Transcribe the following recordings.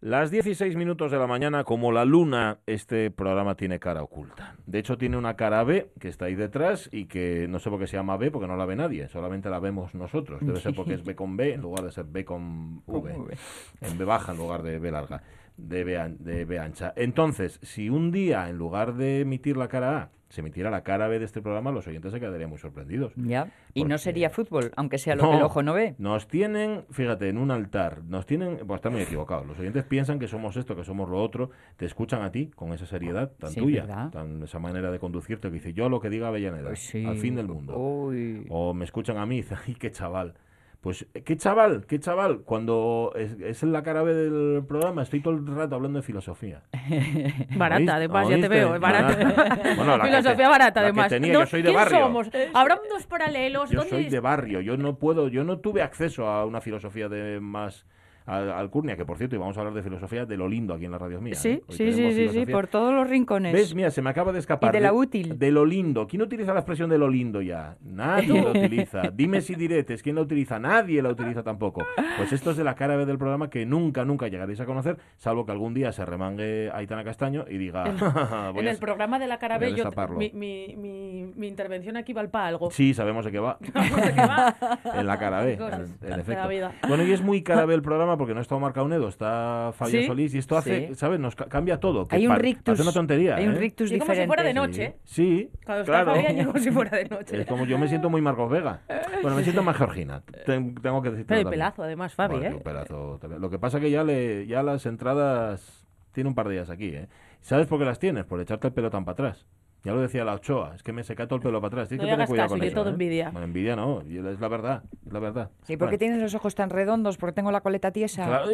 Las 16 minutos de la mañana, como la luna, este programa tiene cara oculta. De hecho, tiene una cara B que está ahí detrás y que no sé por qué se llama B porque no la ve nadie, solamente la vemos nosotros. Debe ser porque es B con B en lugar de ser B con V. En B baja en lugar de B larga, de B, an- de B ancha. Entonces, si un día, en lugar de emitir la cara A, se emitiera la cara B de este programa, los oyentes se quedarían muy sorprendidos. Ya. Y no sería fútbol, aunque sea lo No. que el ojo no ve. Nos tienen, fíjate, en un altar, nos tienen, pues están muy equivocados. Los oyentes piensan que somos esto, que somos lo otro, te escuchan a ti con esa seriedad tan Sí, tuya, ¿verdad? tan esa manera de conducirte que dice yo lo que diga Avellaneda, Pues sí. al fin del mundo. Uy. O me escuchan a mí y qué chaval. Pues, ¿qué chaval? ¿Qué chaval? Cuando es, es en la cara B del programa, estoy todo el rato hablando de filosofía. Barata, ¿Oíste? además, ya te veo, es barata. Bueno, la que Filosofía te- barata, la que además. tenía, No, yo soy de ¿quién barrio. somos? ¿Habrá mundos paralelos? Yo ¿Dónde soy es- de barrio, yo no puedo, yo no tuve acceso a una filosofía de más alcurnia, que por cierto, y vamos a hablar de filosofía de lo lindo aquí en la radio mía. Sí, ¿eh? Sí, sí, sí, sí, por todos los rincones. ¿Ves? Mira, se me acaba de escapar. Y de la útil. De lo lindo. ¿Quién utiliza la expresión de lo lindo ya? Nadie la utiliza. Dime si diretes. ¿Quién la utiliza? Nadie la utiliza tampoco. Pues esto es de la cara B del programa que nunca, nunca llegaréis a conocer, salvo que algún día se remangue Aitana Castaño y diga... voy En a- el programa de la cara B, yo, mi, mi, mi, mi intervención aquí va para algo. Sí, sabemos de qué va. En la cara B, en, efecto. Bueno, y es muy cara B el programa porque no está Omar Caunedo, está Fabio ¿Sí? Solís y esto hace, Sí. ¿sabes? Nos ca- cambia todo. que Hay un rictus. Parece una tontería, Hay un ¿eh? rictus Y como si diferente. fuera de Sí. noche. Sí, Cuando está claro. Fabián, yo como si fuera de noche. Es como yo me siento muy Marcos Vega. Bueno, me siento más Georgina. Ten- tengo que decir. Pero el pelazo, además, Fabi, ¿eh? pelazo. Lo que pasa que ya le, ya las entradas tiene un par de días aquí, ¿eh? ¿Sabes por qué las tienes? Por echarte el pelo tan para atrás. Ya lo decía la Ochoa, es que me se cae todo el pelo para atrás. Tienes No que tener cuidado caso, con que eso. todo ¿eh? envidia. Bueno, envidia no, y es la verdad, es la verdad. Sí, porque Bueno. tienes los ojos tan redondos, porque tengo la coleta tiesa. Claro,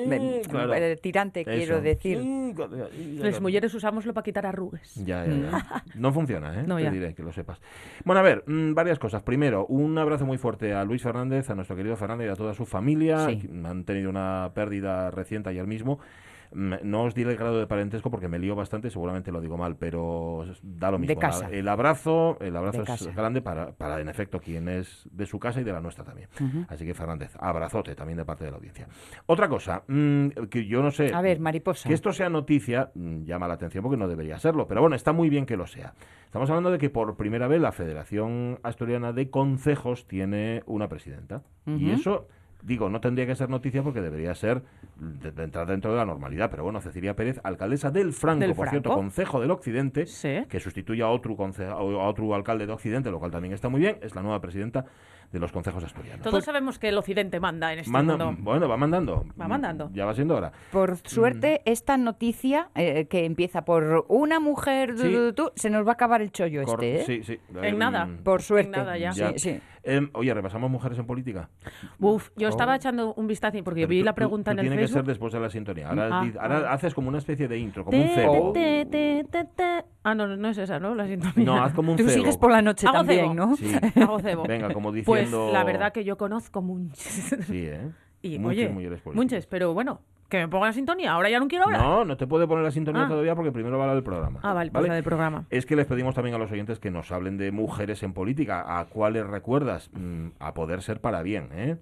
claro. eh, tirante, Eso. quiero decir. Y- Las mujeres usámoslo para quitar arrugas. Ya, ya, ya. No funciona, ¿eh? No, Te diré, que lo sepas. Bueno, a ver, mm, varias cosas. Primero, un abrazo muy fuerte a Luis Fernández, a nuestro querido Fernández y a toda su familia. Sí. Han tenido una pérdida reciente ayer mismo. No os diré el grado de parentesco porque me lío bastante, seguramente lo digo mal, pero da lo mismo. De casa. El abrazo, el abrazo De es casa. grande para, para, en efecto, quien es de su casa y de la nuestra también. Así que, Fernández, abrazote también de parte de la audiencia. Otra cosa, mm, que yo no sé. A ver, mariposa. Que esto sea noticia mm, llama la atención porque no debería serlo, pero bueno, está muy bien que lo sea. Estamos hablando de que por primera vez la Federación Asturiana de Concejos tiene una presidenta. Y eso, digo, no tendría que ser noticia porque debería ser de, de entrar dentro de la normalidad. Pero bueno, Cecilia Pérez, alcaldesa del Franco, Del por cierto. Concejo del Occidente, Sí. que sustituye a otro, conce- a otro alcalde de Occidente, lo cual también está muy bien, es la nueva presidenta de los concejos asturianos. Todos sabemos que el occidente manda en este Manda- mundo. bueno, va mandando. Va mandando. Ya va siendo hora. Por suerte, Mm. esta noticia eh, que empieza por una mujer, du- Sí. du- du- se nos va a acabar el chollo Cor- este, ¿eh? Sí, sí. En nada. Mm, Por suerte. nada ya. Ya. Sí, sí. Em, oye, repasamos mujeres en política. Uf, yo Oh. estaba echando un vistazo porque Pero vi tú- la pregunta tú en el tiene que ser Facebook. después de la sintonía. Ahora, Ah, di- ahora haces como una especie de intro, como un cebo. te, te, te, te. Ah, no, no es esa, ¿no? La sintonía. No, haz como un Tú cebo. sigues por la noche Hago también, cebo. ¿no? Sí, Hago cebo. venga, como Pues la verdad que yo conozco muchos. Sí, ¿eh? Y oye, muchas, pero bueno, que me ponga la sintonía. Ahora ya no quiero hablar. No, no te puede poner la sintonía Ah. todavía porque primero va la del programa. Ah, vale, pues la del programa. Es que les pedimos también a los oyentes que nos hablen de mujeres en política. ¿A cuáles recuerdas? Mm, a poder ser para bien, ¿eh?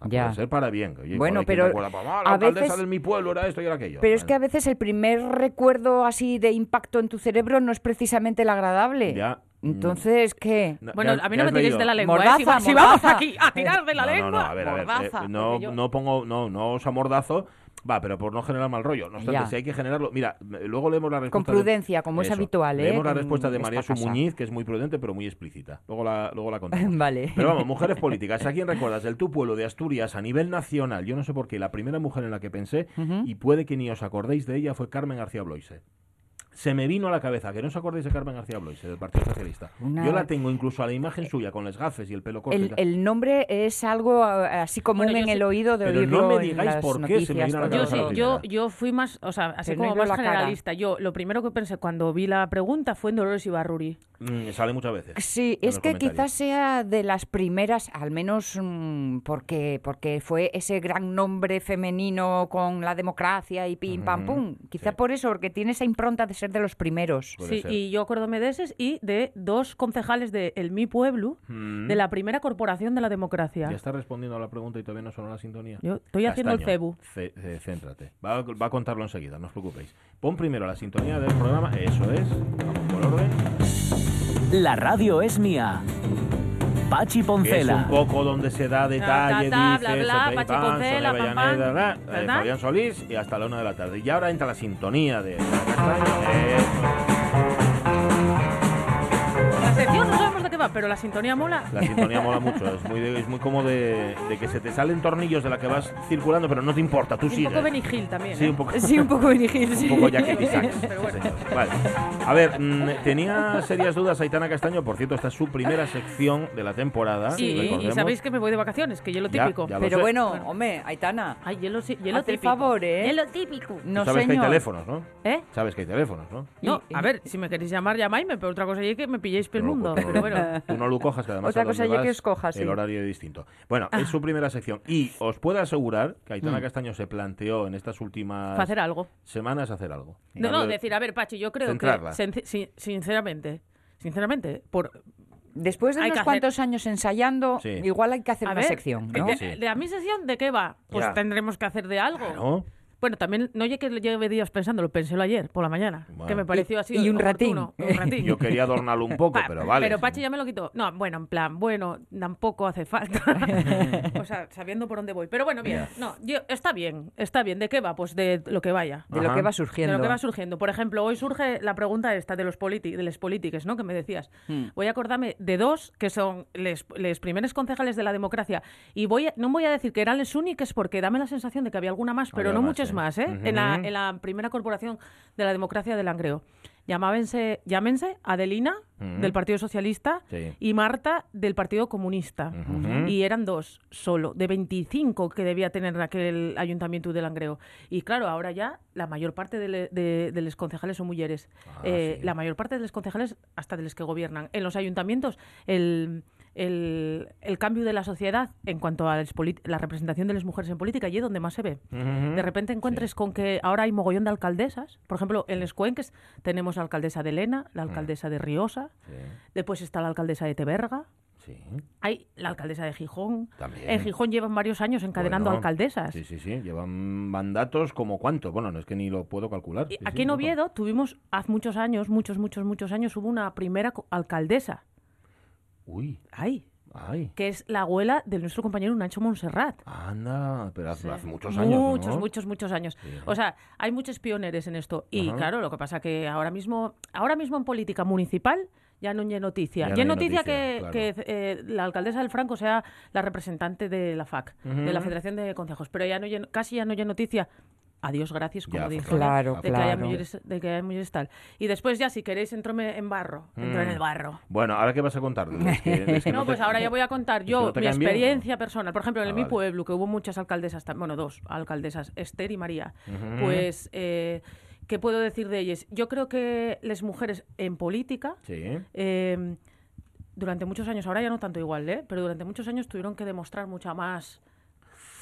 A Ya. poder ser para bien. Oye, Bueno, pero recuerda, "Pues, ah, la a veces- de mi pueblo era esto y era aquello. Pero es que a veces el primer recuerdo así de impacto en tu cerebro no es precisamente el agradable. Ya. Mm, Entonces, ¿qué? no, Bueno, ¿qué a mí no qué me tiréis de la lengua. ¿eh? Si, Mordaza, si vamos aquí a tirar de la No, lengua. No, no, a ver, a ver. mordaza, eh, no, porque yo- no pongo, no, no os amordazo. Va, pero por no generar mal rollo. No obstante, Ya. si hay que generarlo. Mira, eh, luego leemos la respuesta. Con de- prudencia, como es habitual, ¿eh? Leemos la respuesta de María Su casa. Muñiz, que es muy prudente, pero muy explícita. Luego la, luego la contamos. Vale. Pero vamos, mujeres políticas. ¿A quién recuerdas? Del tu pueblo de Asturias a nivel nacional. Yo no sé por qué. La primera mujer en la que pensé, y puede que ni os acordéis de ella, fue Carmen García Bloise. Se me vino a la cabeza que no os acordéis de Carmen García Bloise, del Partido Socialista. Una- Yo la tengo incluso a la imagen suya, con las gafes y el pelo corto. El, el nombre es algo eh, así común Bueno, en el oído de Pero no oírlo me en digáis por qué se me viene a la todo Yo, cabeza sí, la yo, yo fui más, o sea, así Pero no como más cara. generalista. Yo lo primero que pensé cuando vi la pregunta fue en Dolores Ibarruri. Mm, sale muchas veces. Sí, es que quizás sea de las primeras, al menos mm, porque, porque fue ese gran nombre femenino con la democracia y pim pam pum. Quizá sí. por eso, porque tiene esa impronta de ser de los primeros. Puede Sí, ser. y yo acuérdome de ese y de dos concejales de El Mi Pueblo, Mm. de la primera corporación de la democracia. Ya está respondiendo a la pregunta y todavía no sonó la sintonía. Yo estoy haciendo el cebu. ce- ce- céntrate. Va, a- va a contarlo enseguida, no os preocupéis. Pon primero la sintonía del programa. Eso es. Vamos por orden. La radio es mía. Pachi Que es Poncela. un poco donde se da detalle, ta, dice, bla, bla, se Pachi pan, Poncela, Avellaneda, bla, eh. Fabián Solís y hasta la una de la tarde. Y ahora entra la sintonía de... La pero la sintonía mola. La sintonía mola mucho, es muy, de- es muy como de, de que se te salen tornillos de la que vas circulando, pero no te importa, tú Y un sigues. poco Benny Hill también. Sí, ¿eh? un poco. Sí, un poco dirigir. Un poco Jackie Sachs. Pero bueno. Sí, señor. Vale. A ver, mm, tenía serias dudas Aitana Castaño, por cierto, esta es su primera sección de la temporada. Y, y sabéis que me voy de vacaciones, que yo lo Ya, típico. ya lo Pero sé. bueno, hombre, Aitana, Ay, yo lo, sí- yo lo Haz el típico. favor, ¿eh? Yo lo típico. no Sabes que hay señor. teléfonos, ¿no? ¿Eh? Sabes que hay teléfonos, ¿no? No, a ver, si me queréis llamar, llamadme, pero otra cosa es que me pilléis por el mundo. Pero bueno. Tú no lo cojas, que además Otra a cosa ya que escojas, sí. El horario es distinto. Bueno, es su primera sección. Y os puedo asegurar que Aitana Mm. Castaño se planteó en estas últimas Para hacer algo. semanas hacer algo. No, no, decir, a ver, Pachi, yo creo Centrarla. que, sin- sin- sinceramente, sinceramente, por, Después de Hay unos hacer- cuantos años ensayando, Sí. igual hay que hacer a una ver, sección, ¿no? de, de a mi sección, ¿de qué va? Pues Ya. tendremos que hacer de algo. Claro. Bueno, también, no oye que lleve días pensando, lo pensé ayer, por la mañana, Bueno. que me pareció así y un ratín. Yo quería adornarlo un poco, Pa- pero vale. Pero Pachi ya me lo quitó. No, bueno, en plan, bueno, tampoco hace falta. o sea, sabiendo por dónde voy. Pero bueno, bien. No, yo, está bien, está bien. ¿De qué va? Pues de lo que vaya. De lo que va De surgiendo. lo que va surgiendo. Por ejemplo, hoy surge la pregunta esta de los politi de les polítiques, ¿no? Que me decías. Hmm. Voy a acordarme de dos que son les, les primeros concejales de la democracia. Y voy a- no voy a decir que eran les únicos porque dame la sensación de que había alguna más, pero Había no más, muchas más, ¿eh? En, la, Ujú. en la primera corporación de la democracia de Langreo. Llamábense, llámense Adelina, del Partido Socialista, Sí. y Marta, del Partido Comunista. Y eran dos solo, de 25 que debía tener aquel ayuntamiento de Langreo. Y claro, ahora ya la mayor parte de, le- de- de los concejales son mujeres. Ah, Eh, sí. La mayor parte de los concejales, hasta de los que gobiernan. En los ayuntamientos, el, el, el cambio de la sociedad en cuanto a la representación de las mujeres en política, y es donde más se ve. De repente encuentres con que ahora hay mogollón de alcaldesas. Por ejemplo, en Les Cuenques tenemos la alcaldesa de Elena, la alcaldesa de Riosa, Sí, después está la alcaldesa de Teberga, sí. hay la alcaldesa de Gijón. También. En Gijón llevan varios años encadenando Bueno, alcaldesas. Sí, sí, sí. Llevan mandatos como cuánto. Bueno, no es que ni lo puedo calcular. Y Sí, Aquí sí, en no, Oviedo tuvimos hace muchos años, muchos, muchos, muchos años, hubo una primera alcaldesa. Uy, Ay, ay. que es la abuela de nuestro compañero Nacho Montserrat. Anda, pero hace, Sí. hace muchos años. Muchos, ¿no? muchos, muchos años. Sí. O sea, hay muchos pioneros en esto. Y Ajá. claro, lo que pasa que ahora mismo, ahora mismo en política municipal ya no hay noticia. Ya no hay noticia, noticia, que, claro. que, eh, la alcaldesa del Franco sea la representante de la FAC, de la. Federación de Consejos. Pero ya no hay- casi ya no hay noticia. Adiós, gracias, como Ya, dicen. Claro, de que haya claro. mujeres, de que haya mujeres tal. Y después ya, si queréis, entrome en barro. Entro en Mm. el barro. Bueno, ¿ahora qué vas a contar? Que- que No, te- pues ahora ya voy a contar yo no mi ¿no? experiencia personal. Por ejemplo, en Ah, mi vale. pueblo, que hubo muchas alcaldesas, bueno, dos alcaldesas, Esther y María, pues, eh, ¿qué puedo decir de ellas? Yo creo que las mujeres en política, Sí. eh, durante muchos años, ahora ya no tanto igual, ¿eh? pero durante muchos años tuvieron que demostrar mucha más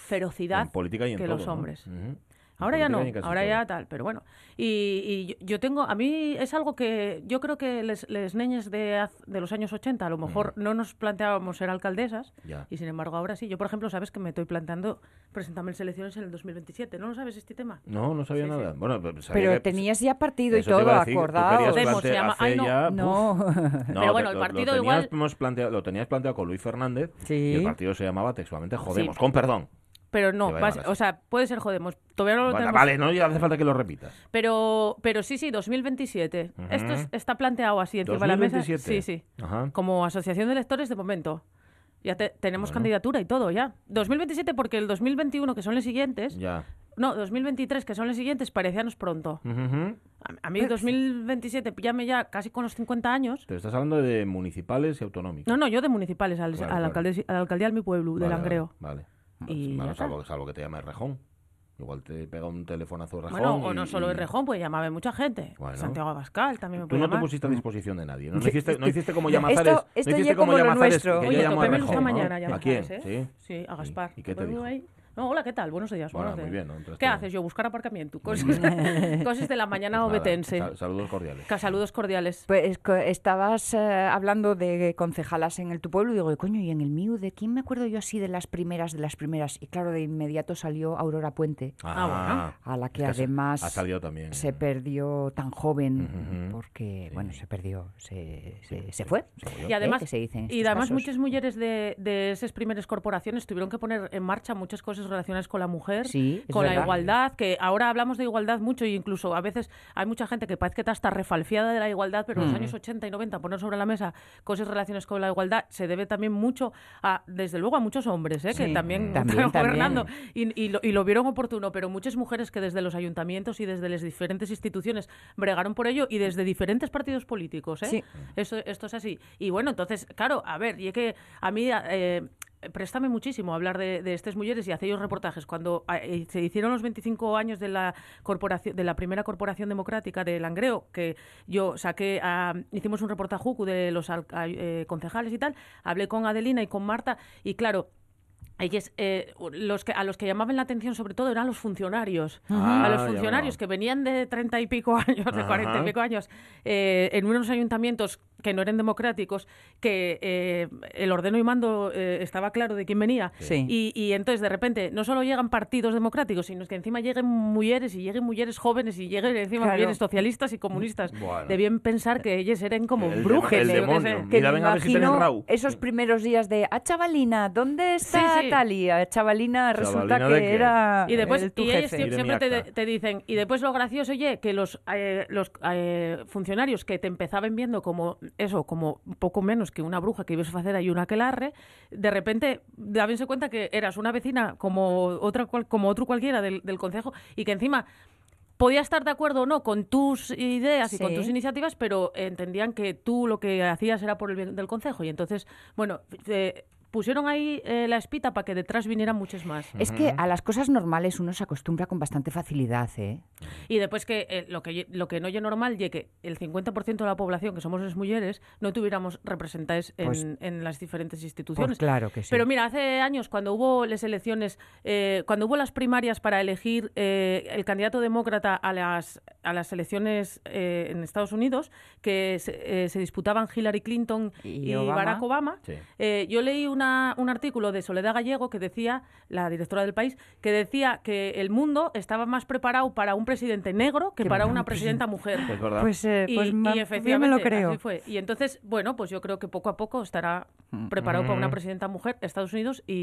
ferocidad En política y en que todo, los ¿no? hombres. Ujú. Ahora ya no, ahora todo. ya tal, pero bueno. Y, y yo- yo tengo, a mí es algo que yo creo que les, les neñes de, de los años 80 a lo mejor no nos planteábamos ser alcaldesas Ya. y sin embargo ahora sí. Yo, por ejemplo, sabes que me estoy planteando presentarme en elecciones en el 2027. ¿No lo sabes este tema? No, no sabía Sí, sí. nada. Bueno, pero, sabía Pero que- tenías ya partido y todo decir, acordado. se llama- ay, no. ya- No. No, Pero bueno, el lo- partido lo igual- teníamos planteado, lo tenías planteado con Luis Fernández Sí. y el partido se llamaba textualmente Jodemos, Sí. con perdón. Pero no, vas- o sea, puede ser jodemos. Todavía no lo Vale, tenemos. vale, no ya hace falta que lo repitas. Pero, pero sí, sí, 2027. Ujú. Esto es- está planteado así encima de la mesa. 2027. Sí, sí. Ajá. Como asociación de electores de momento. Ya te- tenemos Bueno. candidatura y todo ya. 2027 porque el 2021, que son los siguientes, Ya. no, 2023, que son los siguientes, parecíanos pronto. Ujú. A, a mí 2027, píllame ya casi con los 50 años. Te estás hablando de municipales y autonómicos. No, no, yo de municipales, al, Claro, a la alcaldía de mi pueblo, de Vale, Langreo. Vale. vale. Y Bueno, salvo, salvo que te llame Rejón. Igual te pega un telefonazo Rejón. Bueno, o y- no solo y- el Rejón, pues llamaba mucha gente. Bueno. Santiago Abascal también me Tú no te llamar. pusiste a disposición de nadie. No, No hiciste, no hiciste como esto- Llamazares. esto no hiciste ya como lo Llamazares, nuestro. que Oye, yo llamo a Rejón, ¿no? mañana, ¿A Llamazares, quién? Sí. Sí, a Gaspar. ¿Y qué te dijo? ahí. No, hola, ¿qué tal? Buenos días. Bueno, buenos muy bien, ¿no? Entonces ¿Qué haces? Yo buscar aparcamiento. Cosas, cosas de la mañana Pues nada, obetense. sal- saludos cordiales. Saludos cordiales. Pues estabas eh, hablando de concejalas en el tu pueblo y digo, coño, ¿y en el mío de quién me acuerdo yo así de las primeras, de las primeras? Y claro, de inmediato salió Aurora Puente, Ah, a la que Es que además Ha salido también. se perdió tan joven porque, bueno, se perdió, se, se, se fue. Y además, ¿eh? que se y además casos. muchas mujeres de, de esas primeras corporaciones tuvieron que poner en marcha muchas cosas relacionadas con la mujer, Sí, con la igualdad, que ahora hablamos de igualdad mucho e incluso a veces hay mucha gente que parece que está hasta refalfiada de la igualdad, pero en Mm. los años 80 y 90 poner sobre la mesa cosas relacionadas con la igualdad se debe también mucho a, desde luego, a muchos hombres, ¿eh? que también, también, están también. gobernando y, y lo, y lo vieron oportuno, pero muchas mujeres que desde los ayuntamientos y desde las diferentes instituciones bregaron por ello y desde diferentes partidos políticos. ¿eh? Sí. Esto, esto es así. Y bueno, entonces, claro, a ver, y es que a mí eh, préstame muchísimo hablar de, de estas mujeres y hacer reportajes. Cuando eh, se hicieron los 25 años de la corporación, de la primera corporación democrática de Langreo, que yo saqué, hicimos un reportaje de los eh, concejales y tal, hablé con Adelina y con Marta y claro. Ellos, eh, los que, a los que llamaban la atención sobre todo eran los funcionarios. Ah, a los ya funcionarios que venían de treinta y pico años, de cuarenta y pico años, eh, en unos ayuntamientos que no eran democráticos, que eh, el ordeno y mando eh, estaba claro de quién venía. Sí. Y, y entonces, de repente, no solo llegan partidos democráticos, sino que encima lleguen mujeres y lleguen mujeres jóvenes y lleguen encima Claro. mujeres socialistas y comunistas. Bueno. Debían pensar que ellas eran como El brujes. el yo qué demonio. Que Mira, me venga a ver si tienen imagino rau. esos primeros días de, ah, chavalina, ¿dónde está Sí, sí. Talia? Chavalina resulta ¿Chavalina de que era Y después, el tu y ellos jefe. sie- Mire mi siempre te, te dicen, y después lo gracioso, oye, que los, eh, los eh, funcionarios que te empezaban viendo como eso, como poco menos que una bruja que ibas a hacer ahí una aquelarre, de repente dábense cuenta que eras una vecina como otra cual- como otro cualquiera del, del concejo y que encima podía estar de acuerdo o no con tus ideas y con tus iniciativas, pero entendían que tú lo que hacías era por el bien del concejo. Y entonces, bueno, eh, pusieron ahí eh, la espita para que detrás vinieran muchos más. Es que a las cosas normales uno se acostumbra con bastante facilidad, ¿eh? Y después que eh, lo que lo que no es normal ye que el 50% de la población, que somos las mujeres, no tuviéramos representadas en, Pues- en las diferentes Pues instituciones. claro que sí. Pero mira, hace años, cuando hubo las elecciones, eh, cuando hubo las primarias para elegir eh, el candidato demócrata a las, a las elecciones eh, en Estados Unidos, que se, eh, se disputaban Hillary Clinton Y y, Obama. Barack Obama, Sí. eh, yo leí una- un artículo de Soledad Gallego que decía, la directora del país, que decía que el mundo estaba más preparado para un presidente negro que para una un presidenta mujer. Es verdad. Pues, eh, Y, pues y ma- yo efectivamente me lo creo. así fue. Y entonces, bueno, pues yo creo que poco a poco estará preparado para una presidenta mujer Estados Unidos e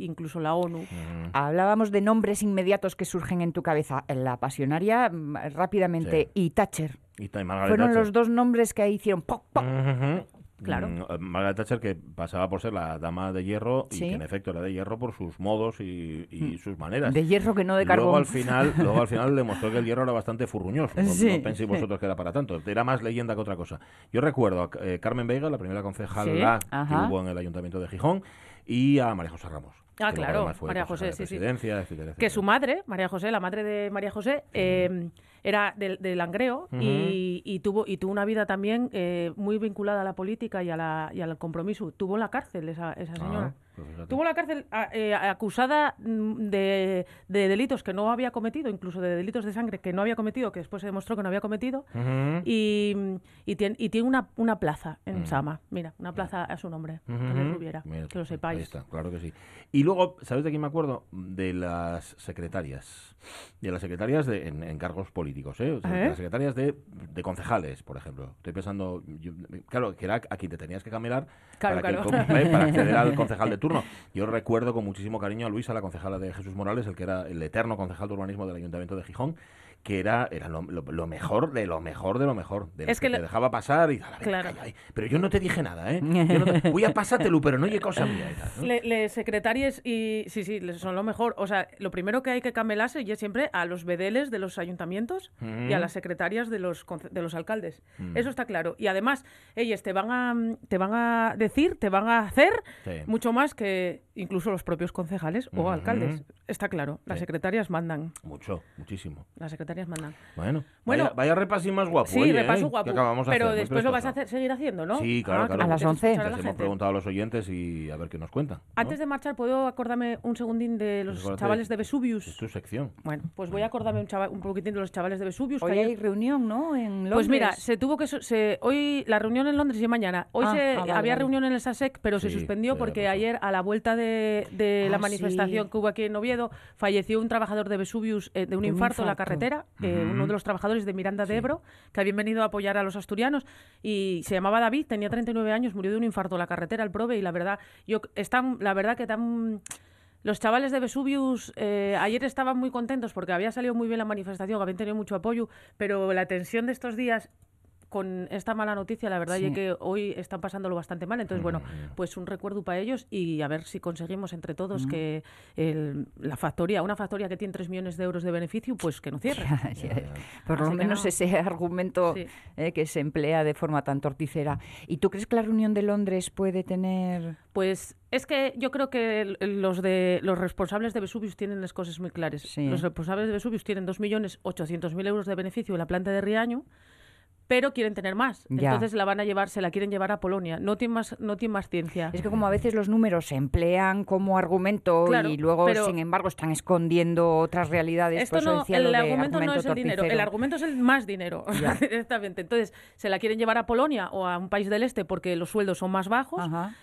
incluso la ONU. Mm. Hablábamos de nombres inmediatos que surgen en tu cabeza. La pasionaria, mm, rápidamente, y Thatcher. Y Fueron Thatcher. los dos nombres que ahí hicieron ¡poc, poc! Ujú. Claro. Mm, eh, Margaret Thatcher, que pasaba por ser la dama de hierro y Sí. que en efecto era de hierro por sus modos y, y sus maneras. De hierro que no de carbón. Luego al final, luego al final demostró que el hierro era bastante furruñoso. Sí. no penséis vosotros que era para tanto. Era más leyenda que otra cosa. Yo recuerdo a eh, Carmen Veiga, la primera concejala que Ajá. hubo en el Ayuntamiento de Gijón, y a María José Ramos. Ah, que claro, María consejera José, sí, sí. etcétera, Que su madre, María José, la madre de María José, eh, era del de Langreo y, y tuvo y tuvo una vida también eh, muy vinculada a la política y, a la, y al compromiso. Tuvo en la cárcel esa, esa señora. Ah, pues. Tuvo la cárcel a- eh, acusada mm, de, de delitos que no había cometido, incluso de delitos de sangre que no había cometido, que después se demostró que no había cometido. Y, y tiene, y tiene una, una plaza en Mm. Sama. Mira, una plaza a su nombre, Ujú. Ángeles Rubiera, Mira, que lo Ahí sepáis. está, claro que sí. Y luego, ¿sabes de quién me acuerdo? De las secretarias. De las secretarias de, en, en cargos políticos, ¿eh? O sea, de las secretarias de, de concejales, por ejemplo. Estoy pensando, yo- claro, que era a quien te tenías que camelar Claro, para, que para acceder al concejal de Yo recuerdo con muchísimo cariño a Luisa, la concejala de Jesús Morales, el que era el eterno concejal de urbanismo del Ayuntamiento de Gijón, que era, era lo, lo- lo mejor de lo mejor de lo mejor. De Es que que, te dejaba pasar y... "A la, venga, Claro. calla ahí". Pero yo no te dije nada, ¿eh? Yo no te- voy a pasártelo, pero no oye cosa mía. y tal, ¿no? Le, le secretarias y sí, sí, son lo mejor. O sea, lo primero que hay que camelarse y es siempre a los bedeles de los ayuntamientos y a Mm. las secretarias de los de los alcaldes. Mm. Eso está claro. Y además, ellas te van a te van a decir, te van a hacer Sí. mucho más que incluso los propios concejales o Ujú. alcaldes. Está claro. Las Sí. secretarias mandan. Mucho, muchísimo. Las secretarias Mandan. Bueno, Bueno, vaya, vaya repasín más guapo. Sí, oye, repaso ¿eh? guapo. Que acabamos de pero hacer, después lo vas a hacer, seguir haciendo, ¿no? Sí, claro, Ah, claro. A las quieres 11. escuchar a la Les hemos preguntado a los oyentes y a ver qué nos cuentan. ¿no? Antes de marchar, ¿puedo acordarme un segundín de los Acuérdate, chavales de Es Vesuvius? tu sección. Bueno, pues voy a acordarme un, chava- un poquitín de los chavales de Vesuvius. que Hoy ayer- hay reunión, ¿no? En Londres. Pues mira, se tuvo que se, hoy la reunión en Londres y mañana. Hoy Ah, se, ah, vale, había vale. reunión en el SASEC, pero se suspendió sí, porque ayer a la vuelta de, de la manifestación que hubo aquí en Oviedo falleció un trabajador de Vesuvius eh, de un infarto en la eh, uno de los trabajadores de Miranda de. Ebro, que habían venido a apoyar a los asturianos y se llamaba David, tenía 39 años, murió de un infarto en la carretera, el prove y la verdad, yo están la verdad que tan los chavales de Vesuvius eh, ayer estaban muy contentos porque había salido muy bien la manifestación, habían tenido mucho apoyo, pero la tensión de estos días con esta mala noticia, la verdad Sí. es que hoy están pasándolo bastante mal. Entonces, bueno, pues un recuerdo para ellos y a ver si conseguimos entre todos que el- la factoría, una factoría que tiene 3 millones de euros de beneficio, pues que no cierre. Ya, ya. Por lo Así menos no. ese argumento Sí. eh, que se emplea de forma tan torticera. ¿Y tú crees que la reunión de Londres puede tener... Pues es que yo creo que los de los responsables de Vesuvius tienen las cosas muy claras. Sí. Los responsables de Vesuvius tienen 2.800.000 euros de beneficio en la planta de Riaño, pero quieren tener más. Ya. Entonces la van a llevar, se la quieren llevar a Polonia. No tiene más, no tiene más ciencia. Es que como a veces los números se emplean como argumento Claro, y luego, sin embargo, están escondiendo otras realidades. Esto por eso no, el argumento no es el dinero, el argumento es el más dinero, directamente. Entonces, se la quieren llevar a Polonia o a un país del este porque los sueldos son más bajos.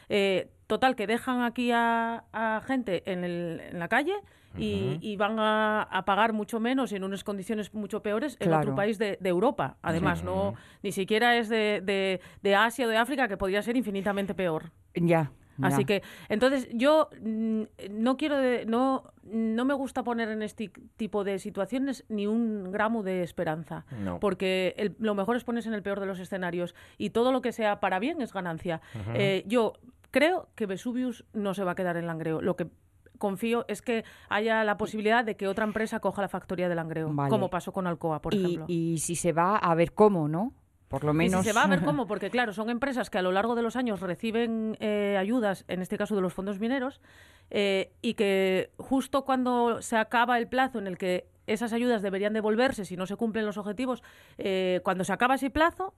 Eh, total, que dejan aquí a, a gente en, el- en la calle y, y van a, a pagar mucho menos y en unas condiciones mucho peores en Claro. otro país de, de Europa. Además, no ni siquiera es de, de- de Asia o de África, que podría ser infinitamente peor. Ya. Así que, entonces, yo mm, no quiero, de- no, no me gusta poner en este tipo de situaciones ni un gramo de esperanza, No. porque el- lo mejor es ponerse en el peor de los escenarios y todo lo que sea para bien es ganancia. Eh, yo creo que Vesuvius no se va a quedar en Langreo. Lo que confío es que haya la posibilidad de que otra empresa coja la factoría de Langreo, Vale. como pasó con Alcoa, por y, ejemplo. y si se va a ver cómo, ¿no? Por lo Y menos. si se va a ver cómo, porque claro, son empresas que a lo largo de los años reciben eh, ayudas, en este caso de los fondos mineros, eh, y que justo cuando se acaba el plazo en el que esas ayudas deberían devolverse si no se cumplen los objetivos, eh, cuando se acaba ese plazo,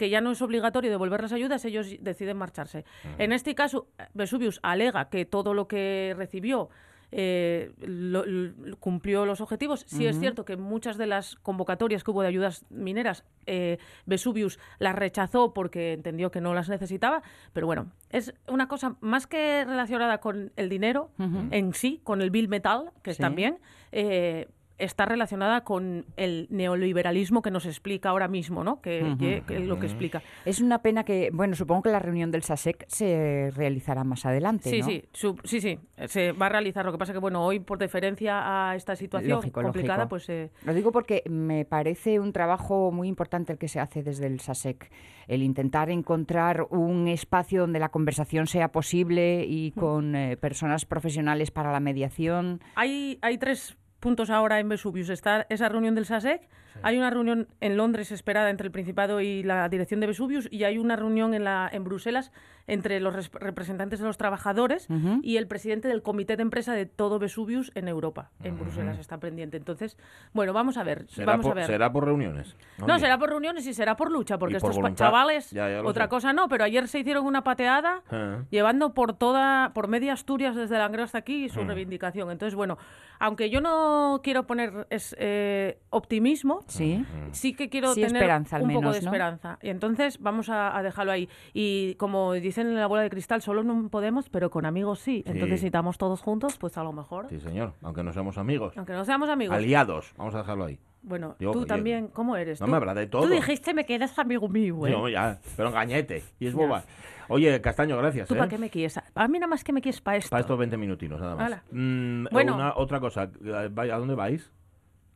que ya no es obligatorio devolver las ayudas, ellos deciden marcharse. En este caso, Vesuvius alega que todo lo que recibió eh, lo- lo- cumplió los objetivos. Sí es cierto que muchas de las convocatorias que hubo de ayudas mineras, eh, Vesuvius las rechazó porque entendió que no las necesitaba, pero bueno, es una cosa más que relacionada con el dinero en sí, con el bill metal, que Sí. también eh, está relacionada con el neoliberalismo que nos explica ahora mismo, ¿no? Que, que- que es lo que explica. Es una pena que, bueno, supongo que la reunión del SASEC se realizará más adelante, Sí, ¿no? sí, su- sí, sí, se va a realizar. Lo que pasa que, bueno, hoy por deferencia a esta situación Lógico, complicada, lógico. pues eh, Lo digo porque me parece un trabajo muy importante el que se hace desde el SASEC, el intentar encontrar un espacio donde la conversación sea posible y con eh, personas profesionales para la mediación. hay, hay tres puntos ahora en Vesuvius. Está esa reunión del SASEC, hay una reunión en Londres esperada entre el Principado y la dirección de Vesuvius y hay una reunión en, la, en Bruselas entre los res- representantes de los trabajadores y el presidente del comité de empresa de todo Vesuvius en Europa. En Bruselas está pendiente. Entonces, bueno, vamos a ver. Será, vamos por, a ver. será por reuniones. No, será por reuniones y será por lucha, porque por estos chavales, Ya, ya lo otra sé. cosa no, pero ayer se hicieron una pateada Ah. llevando por toda, por media Asturias desde Langreo hasta aquí su reivindicación. Entonces, bueno, aunque yo no quiero poner es, eh, optimismo, Sí. sí que quiero Sí, tener esperanza al un poco de ¿no? esperanza. Y entonces vamos a, a dejarlo ahí. Y como dicen en la bola de cristal, solo no podemos, pero con amigos sí. Entonces, si estamos todos juntos, pues a lo mejor, Sí, señor. Aunque no seamos amigos. aunque no seamos amigos. Aliados. Vamos a dejarlo ahí. Bueno, Digo, tú yo- también, ¿cómo eres? No Tú- me habla de todo. Tú dijiste me quedas amigo mío, ¿eh? No, ya. Pero engañete. Y es boba. Oye, Castaño, gracias. ¿Tú ¿eh? para qué me quieres? A mí nada más que me quieres para esto. Para estos 20 minutinos, nada más. Mm, Bueno. una- otra cosa. ¿A dónde vais?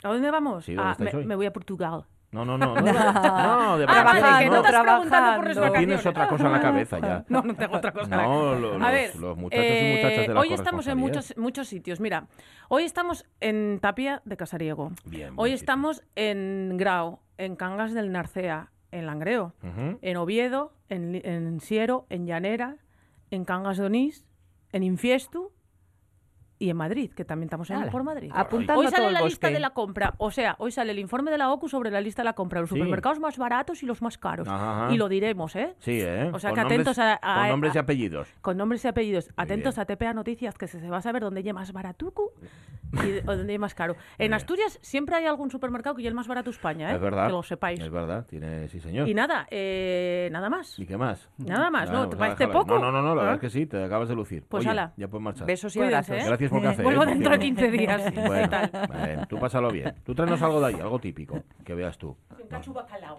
¿A dónde vamos? Sí, ¿dónde Ah, me, hoy? me voy a Portugal. No, no, no. No, no de Ah, vale, vacaciones, que no. por las No tienes otra cosa en la cabeza ya. No, no tengo otra cosa. en la No, cabeza. lo- a los- ver, los muchachos y eh, muchachas de la hoy estamos en muchos, muchos sitios. Mira, hoy estamos en Tapia de Casariego. Bien, hoy estamos en Grau, en Cangas del Narcea, en Langreo, en Oviedo, en, en Siero, en Llanera, en Cangas de Onís, en Infiestu y en Madrid, que también estamos en por Madrid. apuntando Hoy todo sale el la lista de la compra, o sea, hoy sale el informe de la OCU sobre la lista de la compra, los Sí. supermercados más baratos y los más caros. Ajá. Y lo diremos, ¿eh? Sí, ¿eh? O sea, Con que atentos nombres- a- a- Con nombres y a- apellidos. Con nombres y apellidos. Atentos bien. a TPA Noticias, que se, se va a saber dónde hay más baratucu y o dónde hay más caro. En Asturias siempre hay algún supermercado que ya el más barato España, ¿eh? Es verdad. Que lo sepáis. Es verdad, tiene, sí, señor. Y nada, eh, nada más. ¿Y qué más? Nada más, ¿no? Ah, ¿Te parece poco? No, no, no, la ¿Ah? verdad es que sí, te acabas de lucir. Pues Oye, ala. ya puedes marchar. Besos y abrazos. ¿Eh? Gracias por café. Vuelvo ¿eh? Dentro de cierto. 15 días. Bueno, vale, tú pásalo bien. Tú tráenos algo de ahí, algo típico, que veas tú.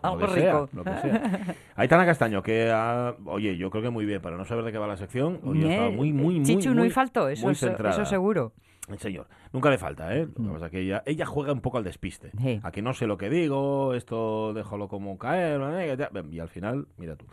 Algo Lo que sea, rico. lo que sea. Aitana Castaño, que ha- oye, yo creo que muy bien, para no saber de qué va la sección, oye, Ñe, muy, muy, muy, Chichu no muy, y faltó, eso, muy eso, centrada. eso seguro. El señor. Nunca le falta, ¿eh? Lo que pasa es que ella, ella juega un poco al despiste. Sí. A que no sé lo que digo, esto déjalo como caer, y al final, mira tú.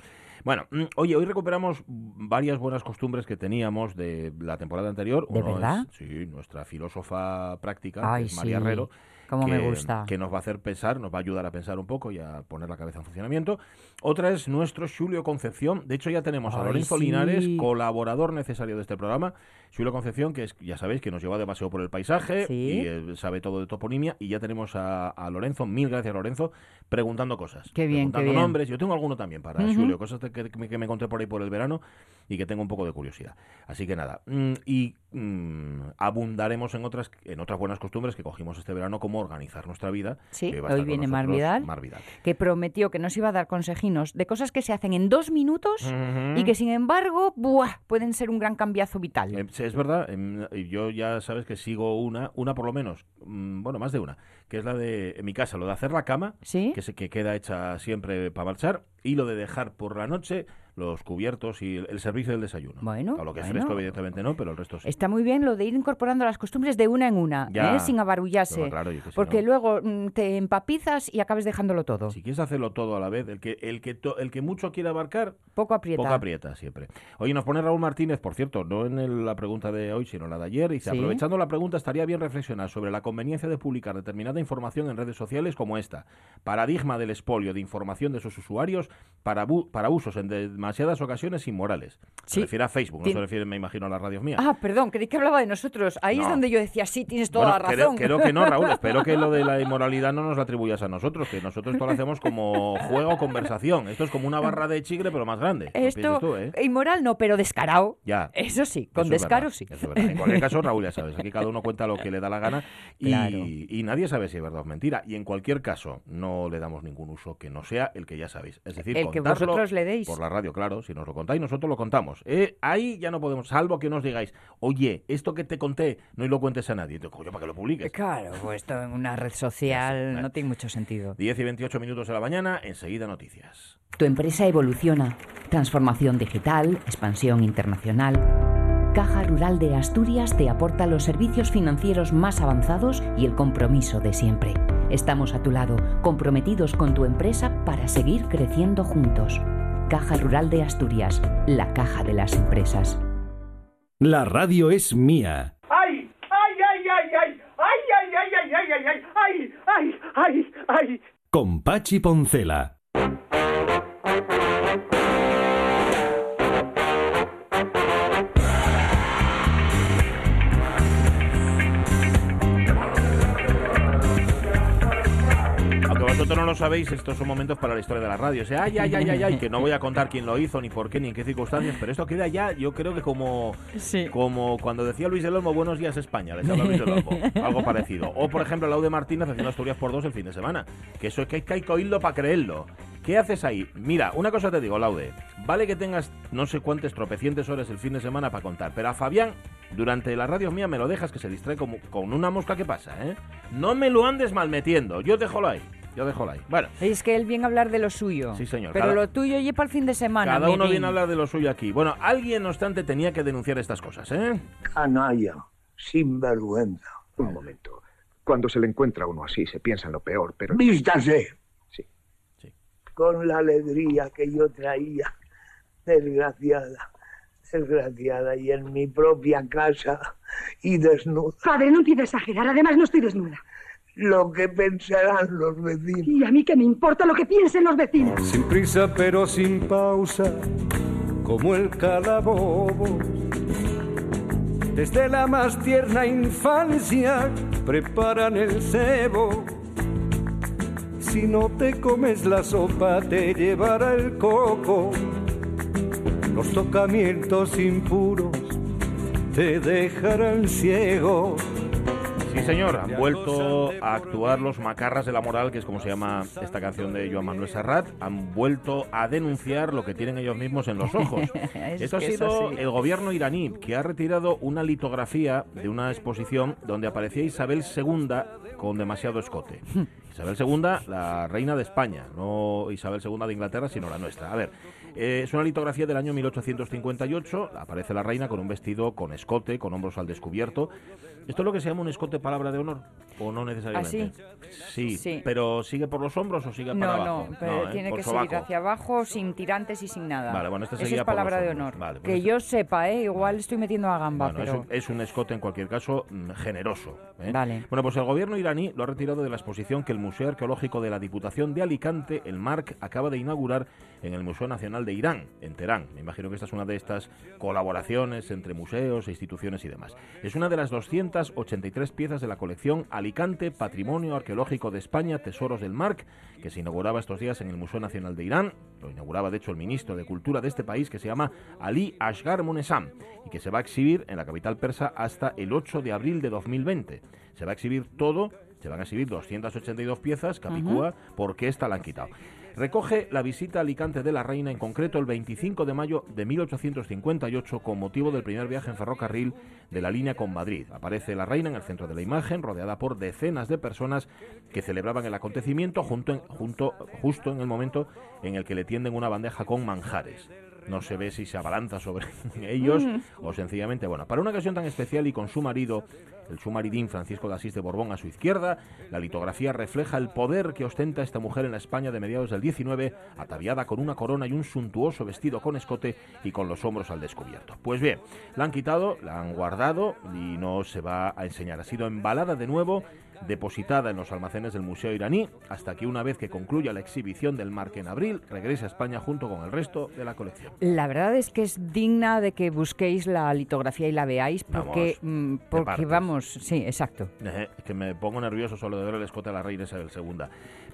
Bueno, mm, oye, hoy recuperamos varias buenas costumbres que teníamos de la temporada anterior. ¿De Uno verdad? es, sí, nuestra filósofa práctica, que Ay, es María sí. Herrero. Cómo que, me gusta. que nos va a hacer pensar, nos va a ayudar a pensar un poco y a poner la cabeza en funcionamiento. Otra es nuestro Julio Concepción. De hecho, ya tenemos a Lorenzo sí. Linares, colaborador necesario de este programa. Julio Concepción, que es, ya sabéis, que nos lleva de paseo por el paisaje Sí. y eh, sabe todo de toponimia. Y ya tenemos a, a Lorenzo, mil gracias Lorenzo, preguntando cosas. Qué bien, qué preguntando bien. nombres. Yo tengo alguno también para. Julio, cosas que, que me- que me encontré por ahí por el verano y que tengo un poco de curiosidad. Así que nada, mm, y mm, abundaremos en otras, en otras buenas costumbres que cogimos este verano, como organizar nuestra vida. Sí, que hoy viene Mar nosotros Vidal. Mar Vidal. que prometió que nos iba a dar consejinos de cosas que se hacen en dos minutos y que sin embargo, ¡buah! pueden ser un gran cambiazo vital. Eh, es verdad, em, yo ya sabes que sigo una, una por lo menos, mm, bueno, más de una, que es la de, en mi casa, lo de hacer la cama, ¿Sí? que, se, que queda hecha siempre para marchar, y lo de dejar por la noche los cubiertos y el, servicio del desayuno. Bueno, A lo que es bueno. fresco, evidentemente no, pero el resto sí. Está muy bien lo de ir incorporando las costumbres de una en una, Ya. ¿eh? sin abarullarse. Claro, y que si porque no- luego mm, te empapizas y acabes dejándolo todo. Si quieres hacerlo todo a la vez, el que, el que, to- el que mucho quiere abarcar, Poco aprieta. poco aprieta siempre. Oye, nos pone Raúl Martínez, por cierto, no en el- la pregunta de hoy, sino la de ayer, y dice, Sí. aprovechando la pregunta, estaría bien reflexionar sobre la conveniencia de publicar determinada información en redes sociales como esta. Paradigma del expolio de información de sus usuarios para, bu- para usos en demasiadas ocasiones inmorales. Se Sí. refiere a Facebook, no se refiere, me imagino, a las radios mías. Ah, perdón, creí que hablaba de nosotros. Ahí es donde yo decía, sí, tienes toda Bueno, la razón. Creo, que no, Raúl. Espero que lo de la inmoralidad no nos lo atribuyas a nosotros, que nosotros esto lo hacemos como juego o conversación. Esto es como una barra de chigre, pero más grande. Esto, tú, ¿eh? inmoral no, pero descarado. Ya. Eso sí, con Eso es descaro verdad, sí. eso es verdad. En cualquier caso, Raúl, ya sabes, aquí cada uno cuenta lo que le da la gana y, Claro. y nadie sabe si es verdad o mentira. Y en cualquier caso, no le damos ningún uso que no sea el que ya sabéis. Es decir, El que vosotros le deis. Por la radio, claro. Si nos lo contáis, nosotros lo contamos. Eh, ahí ya no podemos, salvo que nos digáis, oye, esto que te conté, no lo cuentes a nadie. Entonces, coño, para que lo publiques. Claro, pues esto en una red social no tiene mucho sentido. 10 y 28 minutos de la mañana, enseguida noticias. Tu empresa evoluciona. Transformación digital, expansión internacional. Caja Rural de Asturias te aporta los servicios financieros más avanzados y el compromiso de siempre. Estamos a tu lado, comprometidos con tu empresa para seguir creciendo juntos. Caja Rural de Asturias, la caja de las empresas. La radio es mía. ¡Ay! ¡Ay, ay, ay, ay! ¡Ay, ay, ay, ay, ay, ay, ay! ¡Ay, ay, ay, ay! Con Pachi Poncela. Vosotros no lo sabéis, estos son momentos para la historia de la radio. O sea, ay, ay, ay, ay, ay, que no voy a contar quién lo hizo, ni por qué, ni en qué circunstancias, pero esto queda ya, yo creo que como, Sí. como cuando decía Luis del Olmo, buenos días España, les habla Luis del Olmo, algo parecido. O, por ejemplo, Laude Martínez haciendo Asturias por dos el fin de semana, que eso es que hay que, oírlo para creerlo. ¿Qué haces ahí? Mira, una cosa te digo, Laude, vale que tengas no sé cuántas tropecientes horas el fin de semana para contar, pero a Fabián, durante la radio mía, me lo dejas que se distrae como, con una mosca que pasa, ¿eh? No me lo andes malmetiendo, yo déjalo ahí, yo déjalo ahí. Bueno, Es que él viene a hablar de lo suyo. Sí, señor. Pero Cada- lo tuyo y para el fin de semana. Cada uno viene a hablar de lo suyo aquí. Bueno, alguien, no obstante, tenía que denunciar estas cosas, ¿eh? Canalla, sinvergüenza. Un momento. Cuando se le encuentra a uno así, se piensa en lo peor, pero... Vístase. Sí. Sí. Con la alegría que yo traía, desgraciada, desgraciada, y en mi propia casa, y desnuda. Padre, no empiece a exagerar. Además, no estoy desnuda. Lo que pensarán los vecinos. Y a mí que me importa lo que piensen los vecinos. Sin prisa pero sin pausa, como el calabobo. desde la más tierna infancia preparan el cebo. Si no te comes la sopa, te llevará el coco. Los tocamientos impuros te dejarán ciego. Sí, señor, han vuelto a actuar los macarras de la moral, que es como se llama esta canción de Joan Manuel Serrat. Han vuelto a denunciar lo que tienen ellos mismos en los ojos. Es Esto ha sido el gobierno iraní, que ha retirado una litografía de una exposición donde aparecía Isabel II con demasiado escote. Isabel II, la reina de España, no Isabel II de Inglaterra, sino la nuestra. A ver, eh, es una litografía del año 1858. Aparece la reina con un vestido con escote, con hombros al descubierto. ¿Esto es lo que se llama un escote palabra de honor? ¿O no necesariamente? Sí, Sí. pero ¿sigue por los hombros o sigue para No, abajo? no, pero ¿eh? tiene que sobaco. seguir hacia abajo sin tirantes y sin nada. Vale, bueno, este Eso es palabra de honor. Vale, pues que este- yo sepa, ¿eh? igual estoy metiendo a gamba, Bueno, es, pero... un, es un escote en cualquier caso mm, generoso. ¿eh? Vale. Bueno, pues el gobierno iraní lo ha retirado de la exposición que el Museo Arqueológico de la Diputación de Alicante, el MARC, acaba de inaugurar en el Museo Nacional de Irán, en Teherán. Me imagino que esta es una de estas colaboraciones entre museos e instituciones y demás. Es una de las 283 piezas de la colección Alicante, Patrimonio Arqueológico de España, Tesoros del MARC, que se inauguraba estos días en el Museo Nacional de Irán. Lo inauguraba, de hecho, el ministro de Cultura de este país, que se llama Ali Ashgar Monesam, y que se va a exhibir en la capital persa hasta el 8 de abril de 2020. Se va a exhibir todo, se van a exhibir 282 piezas, Capicúa, porque esta la han quitado. Recoge la visita a Alicante de la Reina, en concreto el 25 de mayo de 1858, con motivo del primer viaje en ferrocarril de la línea con Madrid. Aparece la Reina en el centro de la imagen, rodeada por decenas de personas que celebraban el acontecimiento junto en- justo en el momento en el que le tienden una bandeja con manjares. No se ve si se abalanza sobre ellos Mm. o sencillamente, bueno, para una ocasión tan especial y con su marido, el su maridín Francisco de Asís de Borbón a su izquierda, la litografía refleja el poder que ostenta esta mujer en la España de mediados del 19, ataviada con una corona y un suntuoso vestido con escote y con los hombros al descubierto. Pues bien, la han quitado, la han guardado y no se va a enseñar. Ha sido embalada de nuevo depositada en los almacenes del Museo iraní hasta que una vez que concluya la exhibición del Marque en abril, regrese a España junto con el resto de la colección. La verdad es que es digna de que busquéis la litografía y la veáis porque, Vamos, mm, porque vamos, sí, exacto. Eh, que me pongo nervioso solo de ver el escote de la reina Isabel II.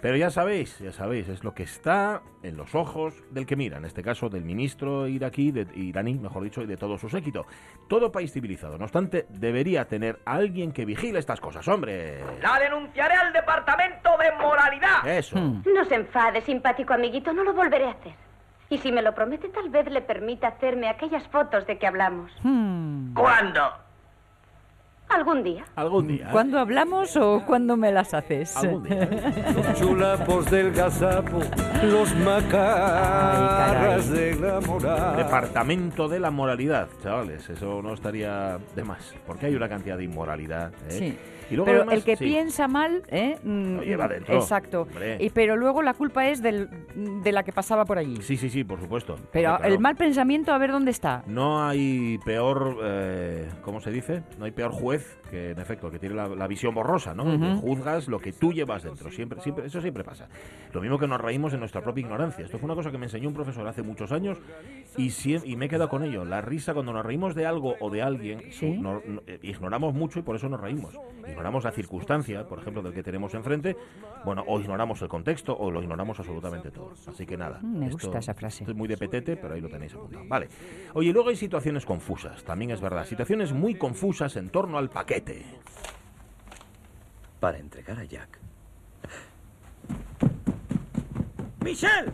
Pero ya sabéis, ya sabéis, es lo que está en los ojos del que mira, en este caso del ministro iraquí, de, iraní, mejor dicho, y de todo su séquito. Todo país civilizado, no obstante, debería tener alguien que vigile estas cosas, hombre. La denunciaré al departamento de moralidad. Eso. No se enfade, simpático amiguito, no lo volveré a hacer. Y si me lo promete, tal vez le permita hacerme aquellas fotos de que hablamos. ¿Cuándo? Algún día. Algún día. ¿Cuándo hablamos o cuándo me las haces? Algún día. Los chulapos del gazapo, los macarras de la moral. Departamento de la moralidad, chavales, eso no estaría de más, porque hay una cantidad de inmoralidad. ¿eh? Sí. Y luego pero además- el que sí. piensa mal, ¿eh? Mm, Lo lleva dentro, Exacto. hombre. Y, pero luego la culpa es del, de la que pasaba por allí. Sí, sí, sí, por supuesto. Pero claro. el mal pensamiento, a ver dónde está. No hay peor, eh, ¿cómo se dice? No hay peor juez que, en efecto, que tiene la, la visión borrosa, ¿no? Ujú. Que juzgas lo que tú llevas dentro. Siempre, siempre, eso siempre pasa. Lo mismo que nos reímos en nuestra propia ignorancia. Esto fue una cosa que me enseñó un profesor hace muchos años y, siem- y me he quedado con ello. La risa cuando nos reímos de algo o de alguien, no- no- eh, ignoramos mucho y por eso nos reímos. Ignoramos la circunstancia, por ejemplo, del que tenemos enfrente, bueno, o ignoramos el contexto o lo ignoramos absolutamente todo. Así que nada. Mm, me esto- gusta esa frase. esto es muy de petete, pero ahí lo tenéis apuntado. Vale. Oye, luego hay situaciones confusas, también es verdad. Situaciones muy confusas en torno al paquete. Para entregar a Jack. ¡Michelle!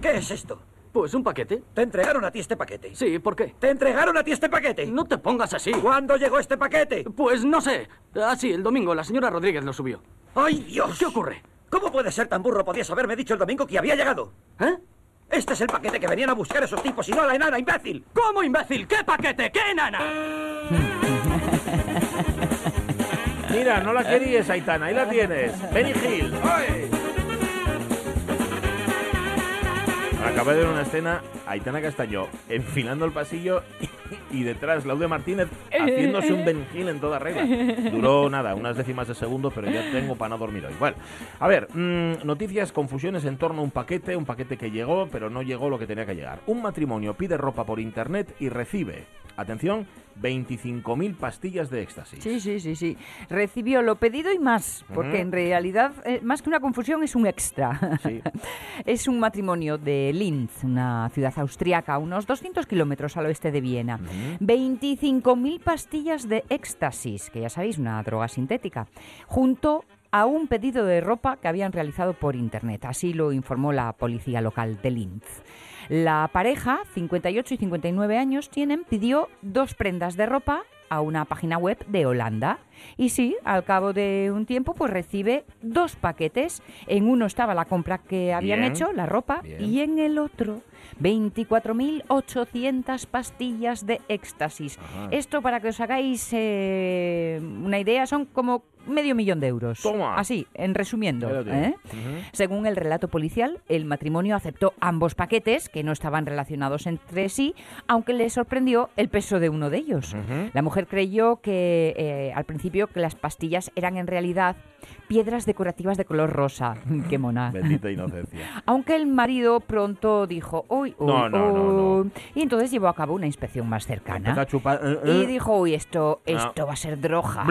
¿Qué es esto? Pues un paquete. ¿Te entregaron a ti este paquete? Sí, ¿por qué? ¿Te entregaron a ti este paquete? No te pongas así. ¿Cuándo llegó este paquete? Pues no sé. Ah, sí, el domingo la señora Rodríguez lo subió. ¡Ay, Dios! ¿Qué ocurre? ¿Cómo puede ser tan burro? Podías haberme dicho el domingo que había llegado. ¿Eh? Este es el paquete que venían a buscar esos tipos y no la enana, imbécil. ¿Cómo, imbécil? ¿Qué paquete? ¿Qué enana? Mira, no la querías, Aitana, ahí la tienes. Benny Hill. Acabé de ver una escena, Aitana Castañó, enfilando el pasillo y detrás Laude Martínez haciéndose un Benjil en toda regla. Duró nada, unas décimas de segundo, pero ya tengo para no dormir hoy. Bueno, a ver, mm, noticias, confusiones en torno a un paquete, un paquete que llegó, pero no llegó lo que tenía que llegar. Un matrimonio pide ropa por internet y recibe, atención, 25.000 pastillas de éxtasis. Sí, sí, sí, sí. Recibió lo pedido y más, porque Ujú. en realidad, eh, más que una confusión, es un extra. Sí. es un matrimonio de Linz, una ciudad austriaca, a unos 200 kilómetros al oeste de Viena. 25.000 pastillas de éxtasis, que ya sabéis, una droga sintética, junto a un pedido de ropa que habían realizado por internet. Así lo informó la policía local de Linz. La pareja, 58 y 59 años tienen, pidió dos prendas de ropa a una página web de Holanda. Y sí, al cabo de un tiempo, pues recibe dos paquetes. En uno estaba la compra que habían Bien, hecho, la ropa, bien. y en el otro 24.800 pastillas de éxtasis. Ajá. Esto, para que os hagáis eh, una idea, son como medio millón de euros. Toma. Así, en resumiendo. ¿eh? Según el relato policial, el matrimonio aceptó ambos paquetes, que no estaban relacionados entre sí, aunque le sorprendió el peso de uno de ellos. La mujer creyó que eh, al principio que las pastillas eran en realidad piedras decorativas de color rosa. Qué mona. Bendita inocencia. Aunque el marido pronto dijo, uy, uy, No, no, no, uy", y entonces llevó a cabo una inspección más cercana. Empezó a chupar, eh, Y eh. dijo, uy, esto, No. esto va a ser droga.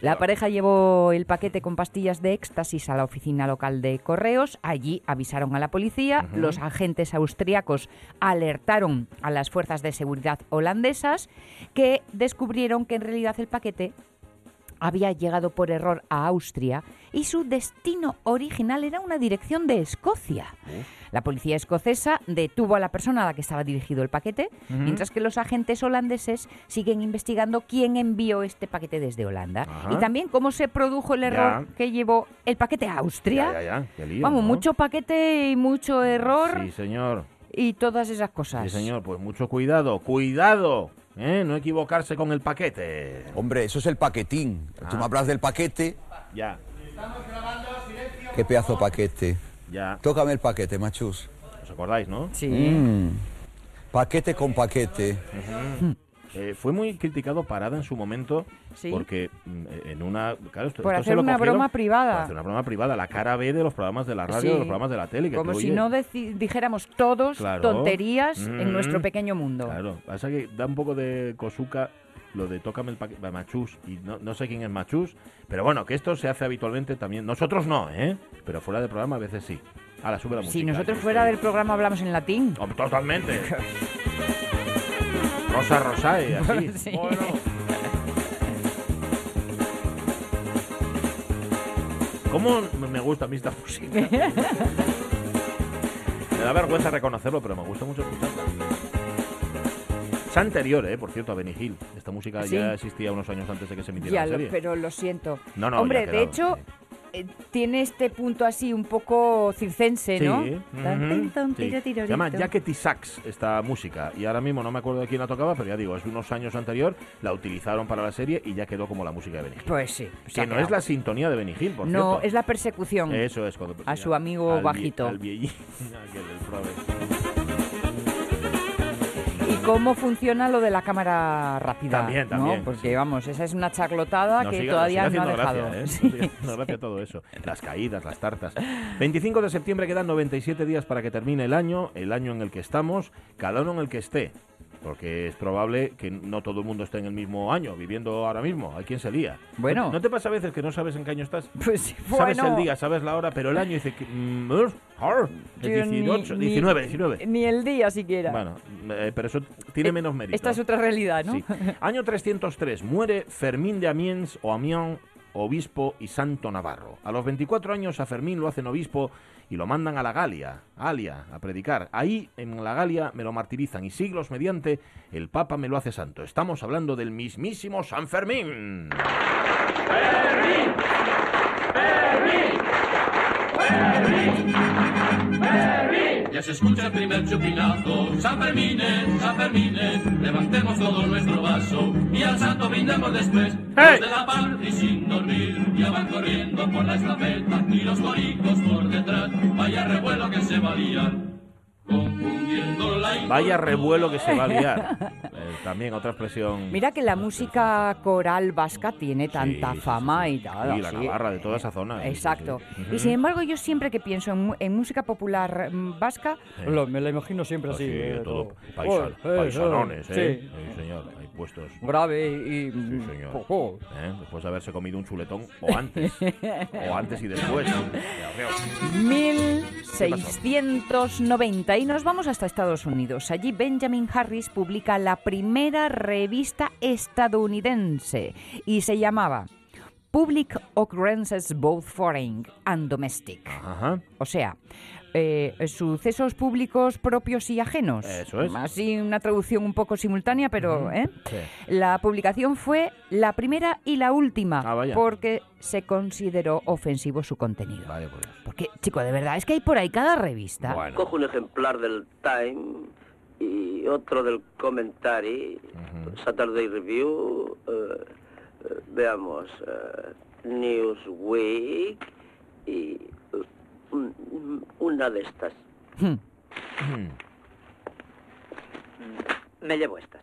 La pareja llevó el paquete con pastillas de éxtasis a la oficina local de correos. Allí avisaron a la policía. Los agentes austriacos alertaron a las fuerzas de seguridad holandesas que descubrieron que en realidad el paquete había llegado por error a Austria y su destino original era una dirección de Escocia. La policía escocesa detuvo a la persona a la que estaba dirigido el paquete, mientras que los agentes holandeses siguen investigando quién envió este paquete desde Holanda Ajá. y también cómo se produjo el error Ya. que llevó el paquete a Austria. Ya, ya, ya, qué lío, Vamos, ¿no? mucho paquete y mucho error Sí, señor. y todas esas cosas. Sí, señor, pues mucho cuidado, cuidado, ¿eh? no equivocarse con el paquete. Hombre, eso es el paquetín. Tú me hablas del paquete. Ya, Qué pedazo de paquete. ya. Tócame el paquete, machus. ¿Os acordáis, no? Sí. Mm. Paquete con paquete. Ujú. Eh, fue muy criticado Parada en su momento Sí. porque mm, en una claro, esto- Por esto se hacer lo una cogieron broma privada. por hacer una broma privada la cara B de los programas de la radio Sí. de los programas de la tele que Como tú si no dijéramos todos Claro. tonterías Mm. en nuestro pequeño mundo. Claro, pasa que da un poco de cosuca lo de tócame el paquete Machus y no, no sé quién es Machus, pero bueno, que esto se hace habitualmente también. Nosotros no, ¿eh? Pero fuera del programa a veces sí. A la sube la música. Si nosotros que fuera del programa hablamos en latín. Oh, Totalmente. Rosa Rosae, así. Sí. Bueno. ¿Cómo me gusta a mí esta música? Me da vergüenza reconocerlo, pero me gusta mucho escucharla. Es anterior, ¿eh? Por cierto, a Benny Hill. Esta música Sí. ya existía unos años antes de que se emitiera Ya, la lo- serie. pero lo siento. No, no, Hombre, de hecho, eh, tiene este punto así un poco circense, Sí, ¿no? Tan, tin, ton, sí. tira, Se llama Jacket y Sax esta música y ahora mismo no me acuerdo de quién la tocaba, pero ya digo, es unos años anterior, la utilizaron para la serie y ya quedó como la música de Benny Hill. Pues sí. Que no es la sintonía de Benny Hill, por No, cierto. es la persecución. Eso es. Cuando, A su amigo al vie- bajito. al viellín. ¿Y cómo funciona lo de la cámara rápida? También, ¿no? también, Porque vamos, esa es una charlotada Nos que sigue- todavía no ha dejado. gracia, ¿eh? Sí. Gracia todo eso. Las caídas, las tartas. 25 de septiembre quedan 97 días para que termine el año, el año en el que estamos, cada uno en el que esté. Porque es probable que no todo el mundo esté en el mismo año, viviendo ahora mismo. Hay quien se lía. Bueno. ¿No, no te pasa a veces que no sabes en qué año estás? Pues sí, Sabes bueno. el día, sabes la hora, pero el año dice que... mm, ar, es Yo ni- 18, ni- 19, 19. Ni el día siquiera. Bueno, eh, pero eso tiene menos mérito. Esta es otra realidad, ¿no? Sí. Año 303. Muere Fermín de Amiens o Amiens, obispo y santo navarro. A los 24 años a Fermín lo hacen obispo y lo mandan a la Galia, Alia, a predicar. Ahí, en la Galia, me lo martirizan y siglos mediante, el Papa me lo hace santo. Estamos hablando del mismísimo San Fermín. Ya se escucha el primer chupinazo. San Fermines, San Fermines, levantemos todo nuestro vaso y al santo brindemos después. Los de la paz y sin dormir, ya van corriendo por la estafeta y los coricos por detrás. Vaya revuelo que se valían. Confundiendo la Vaya revuelo que se va a liar. Eh, también otra expresión. Mira que la música coral vasca tiene tanta fama y tal. Sí, la. Navarra, de toda esa zona. sí, sí, Exacto. Y sin embargo, yo siempre que pienso en, mu- en música popular mm, vasca, Sí. Lo- me la imagino siempre así. Así, eh, todo Oh, eh, paisanones, sí. ¿eh? Sí, señor, hay puestos. Grave y. Sí, señor. Oh, ¿Eh? Después de haberse comido un chuletón o antes. o antes y después. Ya veo. 1690 y nos vamos hasta Estados Unidos. Allí Benjamin Harris publica la primera revista estadounidense y se llamaba Public Occurrences Both Foreign and Domestic. Ajá. O sea, eh, sucesos públicos propios y ajenos. Eso es. Así una traducción un poco simultánea, pero... ¿eh? Sí. La publicación fue la primera y la última Ah, vaya. porque se consideró ofensivo su contenido. Por Dios. Porque, chico, de verdad, es que hay por ahí cada revista. Cojo un ejemplar del Time y otro del Commentary, Saturday Review, eh, eh, veamos, Newsweek y un- una de estas. Hmm. Me llevo estas.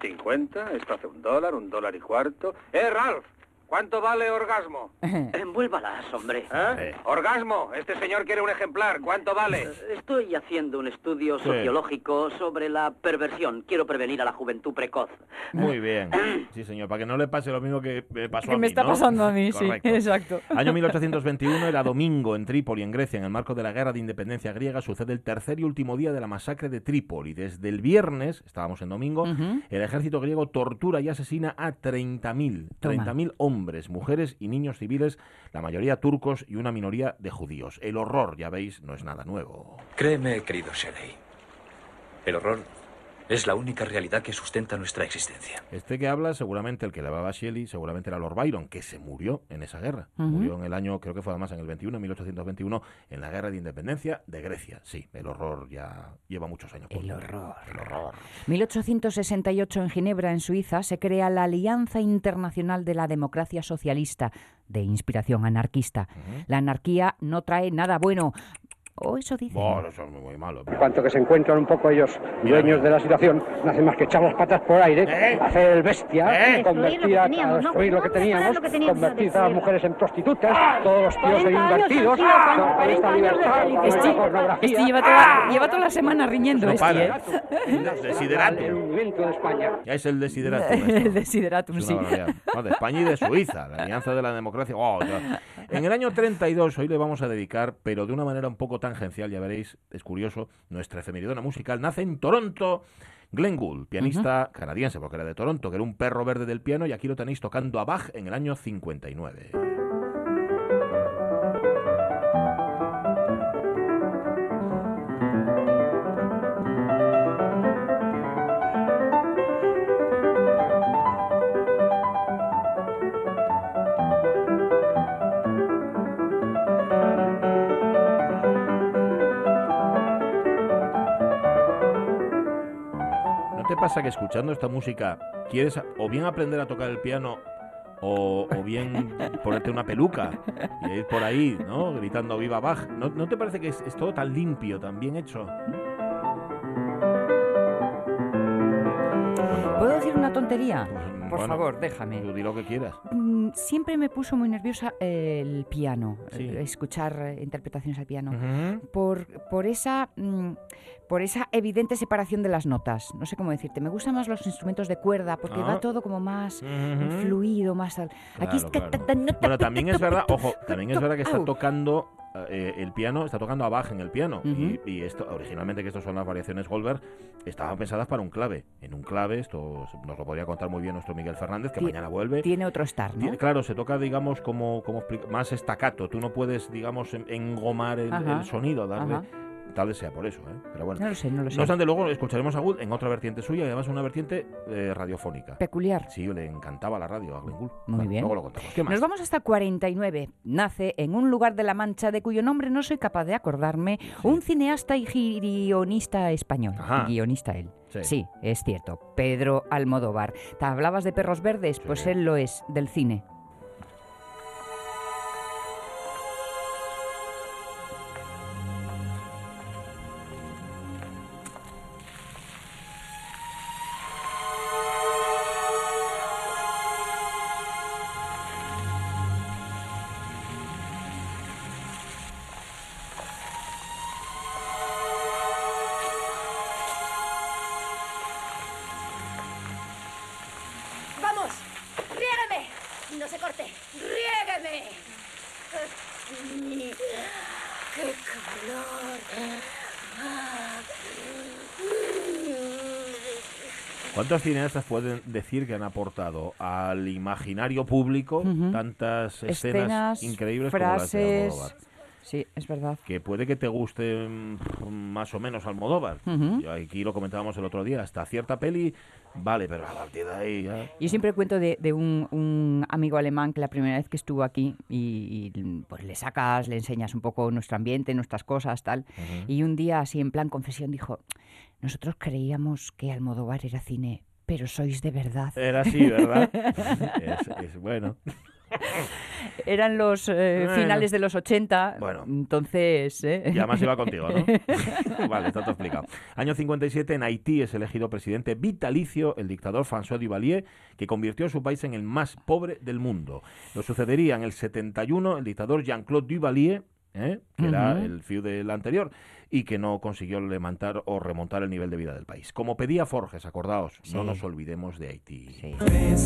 50, esto hace un dólar, un dólar y cuarto. ¡Eh, Ralph! ¿Cuánto vale orgasmo? Envuélvalas, hombre. ¿Eh? Orgasmo, este señor quiere un ejemplar. ¿Cuánto vale? Estoy haciendo un estudio Sí. sociológico sobre la perversión. Quiero prevenir a la juventud precoz. Muy bien. Sí, señor, para que no le pase lo mismo que me pasó Que a mí. me está ¿no? pasando a mí, sí, Correcto. exacto. Año 1821 era domingo en Trípoli, en Grecia, en el marco de la guerra de independencia griega, sucede el tercer y último día de la masacre de Trípoli. Desde el viernes, estábamos en domingo, el ejército griego tortura y asesina a 30.000, Toma. 30.000 hombres, mujeres y niños civiles, la mayoría turcos y una minoría de judíos. El horror, ya veis, no es nada nuevo. Créeme, querido Shelley. El horror es la única realidad que sustenta nuestra existencia. Este que habla, seguramente el que le hablaba a Shelley, seguramente era Lord Byron, que se murió en esa guerra. Murió en el año, creo que fue además en el 21, en 1821, en la guerra de independencia de Grecia. Sí, el horror ya lleva muchos años. El horror. El horror. 1868 en Ginebra, en Suiza, se crea la Alianza Internacional de la Democracia Socialista, de inspiración anarquista. La anarquía no trae nada bueno. O eso dice. Bueno, eso es muy, malo. cuanto que se encuentran un poco ellos dueños de la situación, no hacen más que echar las patas por aire, hacer el bestia, ¿Eh? convertir a, destruir lo que teníamos, convertir a las mujeres en prostitutas, todos los tíos en invertidos, con esta libertad, con la pornografía. este lleva, toda, lleva toda la semana riñendo No este, para. ¿eh? El hundimiento de España. Ya es el desideratum. El desideratum, Es sí. No, de España y de Suiza, la alianza de la democracia. Oh. En el año 32, hoy le vamos a dedicar, pero de una manera un poco tangencial, ya veréis, es curioso, nuestra efemeridona musical nace en Toronto. Glenn Gould, pianista canadiense, porque era de Toronto, que era un perro verde del piano, y aquí lo tenéis tocando a Bach en el año 59. Te pasa que escuchando esta música quieres o bien aprender a tocar el piano o, o bien ponerte una peluca y ir por ahí, ¿no? Gritando viva Bach. ¿No, no te parece que es, es todo tan limpio, tan bien hecho? ¿Puedo decir una tontería? Por Bueno, favor, déjame. Tú di lo que quieras. Mm, Siempre me puso muy nerviosa el piano, Sí. eh, escuchar eh, interpretaciones al piano, por, por, esa, mm, por esa evidente separación de las notas. No sé cómo decirte, me gustan más los instrumentos de cuerda porque Ah. va todo como más fluido, más... al- Aquí es Claro, Bueno, ta- también ta- es verdad, ojo, también es verdad que está tocando eh, el piano, está tocando a Bach en el piano. Y, y esto, originalmente, que estas son las variaciones Goldberg, estaban pensadas para un clave. En un clave, esto nos lo podría contar muy bien nuestro Miguel Fernández, que mañana vuelve. Tiene otro estar, ¿no? Tiene- Claro, se toca, digamos, como, como más estacato. Tú no puedes, digamos, en- engomar el, sonido, darle. ajá. Tal vez sea por eso, ¿eh? Pero bueno. No lo sé, no lo sé. No obstante, luego escucharemos a Gould en otra vertiente suya y además una vertiente eh, radiofónica. Peculiar. Sí, le encantaba la radio a Glenn Gould. Muy Bueno, bien. Luego lo contamos. ¿Qué más? Nos vamos hasta 49. Nace en un lugar de La Mancha de cuyo nombre no soy capaz de acordarme, un cineasta y guionista español. Ajá. Guionista él. Sí. es cierto. Pedro Almodóvar. ¿Te hablabas de perros verdes? Pues él lo es, del cine. ¿Cuántos cineastas pueden decir que han aportado al imaginario público tantas escenas, Escenas, increíbles como las de frases. Sí, es verdad. Que puede que te guste mm, más o menos Almodóvar. Yo aquí lo comentábamos el otro día. Hasta cierta peli, vale, pero a partir de ahí ya... Yo siempre cuento de, de un, un amigo alemán que la primera vez que estuvo aquí y, y, pues le sacas, le enseñas un poco nuestro ambiente, nuestras cosas, tal. Y un día así en plan confesión dijo, nosotros creíamos que Almodóvar era cine, pero sois de verdad. Era así, ¿verdad? es, es bueno. Eran los eh, finales de los 80, Bueno. entonces... ¿eh? Y además iba contigo, ¿no? vale, está todo explicado. Año 57, en Haití es elegido presidente vitalicio el dictador François Duvalier, que convirtió a su país en el más pobre del mundo. Lo sucedería en el 71 el dictador Jean-Claude Duvalier, ¿eh? que era el fiu del anterior, y que no consiguió levantar o remontar el nivel de vida del país. Como pedía Forges, acordaos, no Sí. nos olvidemos de Haití. É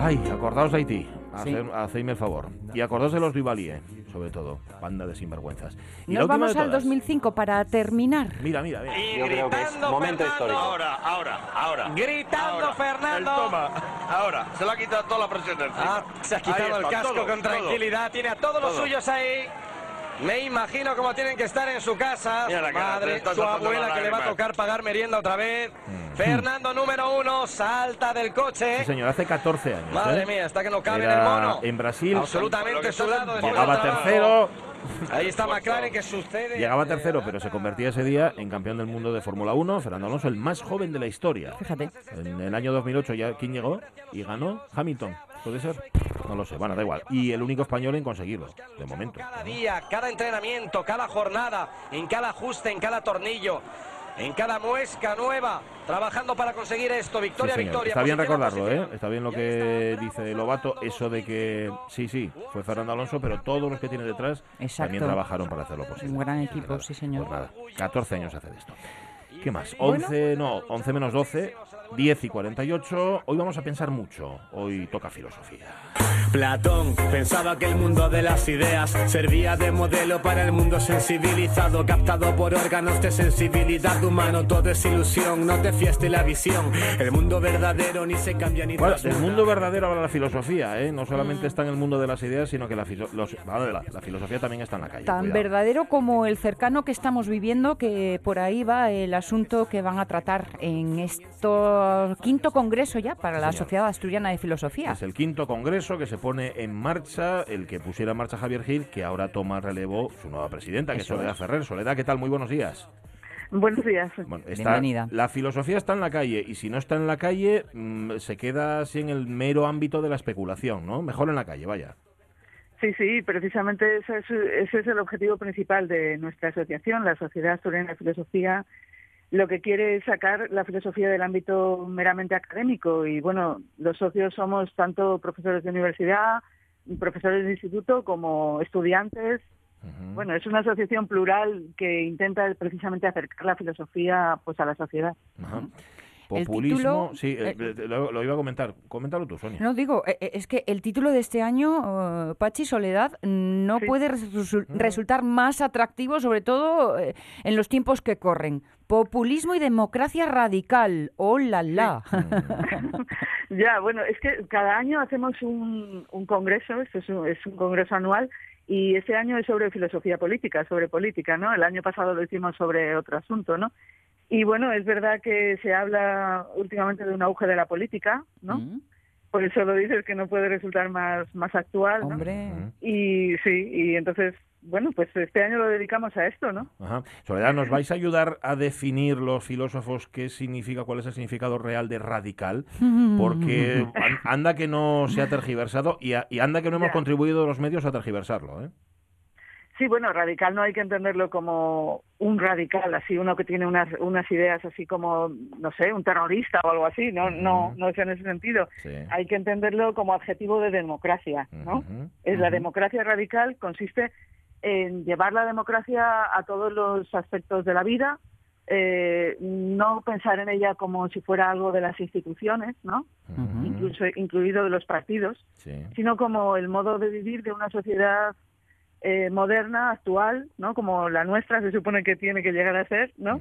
Ay, acordaos de Haití. Sí. Hacer- hacedme el favor. Y acordaos de los Duvalier, sobre todo. Banda de sinvergüenzas. Y Nos vamos al todas. 2005 para terminar. Mira, mira, mira. Yo creo que es momento histórico. Ahora, ahora, ahora. Gritando Ahora. Fernando. El toma. Ahora, se le ha quitado toda la presión del Ah, se ha quitado Ahí el está, casco todo, con todo. tranquilidad. Tiene a todos los suyos ahí. Me imagino cómo tienen que estar en su casa. Mira su la cara, madre, su saltando abuela que le va a tocar pagar merienda otra vez. Fernando número uno salta del coche. Sí, señor, hace 14 años. Madre ¿eh? mía, está que no cabe en el mono. En Brasil. Absolutamente después Llegaba tercero. Ahí está McLaren que sucede. Llegaba tercero, pero se convertía ese día en campeón del mundo de Fórmula 1. Fernando Alonso, el más joven de la historia. Fíjate. En el año 2008 ya, ¿quién llegó? Y ganó Hamilton. ¿Puede ser? No lo sé. Bueno, da igual. Y el único español en conseguirlo, de momento. Cada día, cada entrenamiento, cada jornada, en cada ajuste, en cada tornillo, en cada muesca nueva, trabajando para conseguir esto. Sí, Victoria, señor. victoria. Está bien posición recordarlo, ¿eh? Está bien lo que dice Lobato, eso de que sí, sí, fue Fernando Alonso, pero todos los que tiene detrás Exacto. también trabajaron para hacerlo posible. Un gran equipo, sí señor. Pues nada, 14 años hace de esto. ¿Qué más? Bueno. 11, no, 11 menos 12, 10 y 48. Hoy vamos a pensar mucho. Hoy toca filosofía. Platón pensaba que el mundo de las ideas servía de modelo para el mundo sensibilizado, captado por órganos de sensibilidad humano. Todo es ilusión, no te fieste la visión. El mundo verdadero ni se cambia ni Bueno, del mundo verdadero habla la filosofía, ¿eh? No solamente está en el mundo de las ideas, sino que la, filo- los- vale, la- la filosofía también está en la calle. Tan cuidado. verdadero como el cercano que estamos viviendo, que por ahí va el asunto que van a tratar en esto quinto congreso ya para la. Sociedad Asturiana de Filosofía. Es el quinto congreso que se pone en marcha, el que pusiera en marcha Javier Gil, que ahora toma relevo su nueva presidenta, que es Soledad es. Ferrer. Soledad, ¿qué tal? Muy buenos días. Buenos días. Bueno, está- Bienvenida. La filosofía está en la calle y si no está en la calle, mm, se queda así en el mero ámbito de la especulación, ¿no? Mejor en la calle, vaya. Sí, sí, precisamente ese es, ese es el objetivo principal de nuestra asociación, la Sociedad Asturiana de Filosofía. Lo que quiere es sacar la filosofía del ámbito meramente académico y, bueno, los socios somos tanto profesores de universidad, profesores de instituto como estudiantes. Bueno, es una asociación plural que intenta precisamente acercar la filosofía pues a la sociedad. Populismo, título, sí, eh, eh, eh, lo, lo iba a comentar. Coméntalo tú, Sonia. No digo, es que el título de este año, Pachi Soledad, no puede resu- resultar más atractivo, sobre todo eh, en los tiempos que corren. Populismo y democracia radical. ¡Oh, la, la! Ya, bueno, es que cada año hacemos un, un congreso, esto es un, es un congreso anual, y este año es sobre filosofía política, sobre política, ¿no? El año pasado lo hicimos sobre otro asunto, ¿no? Y bueno, es verdad que se habla últimamente de un auge de la política, ¿no? Por eso lo dices que no puede resultar más, más actual, ¿no? Hombre. Y sí, y entonces, bueno, pues este año lo dedicamos a esto, ¿no? Ajá. Soledad, ¿nos vais a ayudar a definir los filósofos qué significa, cuál es el significado real de radical? Porque an- anda que no se ha tergiversado y, a- y anda que no hemos Ya. contribuido los medios a tergiversarlo, ¿eh? Sí, bueno, radical no hay que entenderlo como un radical, así uno que tiene unas, unas ideas así como, no sé, un terrorista o algo así, no, no, no es en ese sentido. Hay que entenderlo como adjetivo de democracia, ¿no? Es la democracia radical consiste en llevar la democracia a todos los aspectos de la vida, eh, no pensar en ella como si fuera algo de las instituciones, ¿no? Incluso incluido de los partidos, sino como el modo de vivir de una sociedad eh, moderna, actual, ¿no? Como la nuestra se supone que tiene que llegar a ser, ¿no?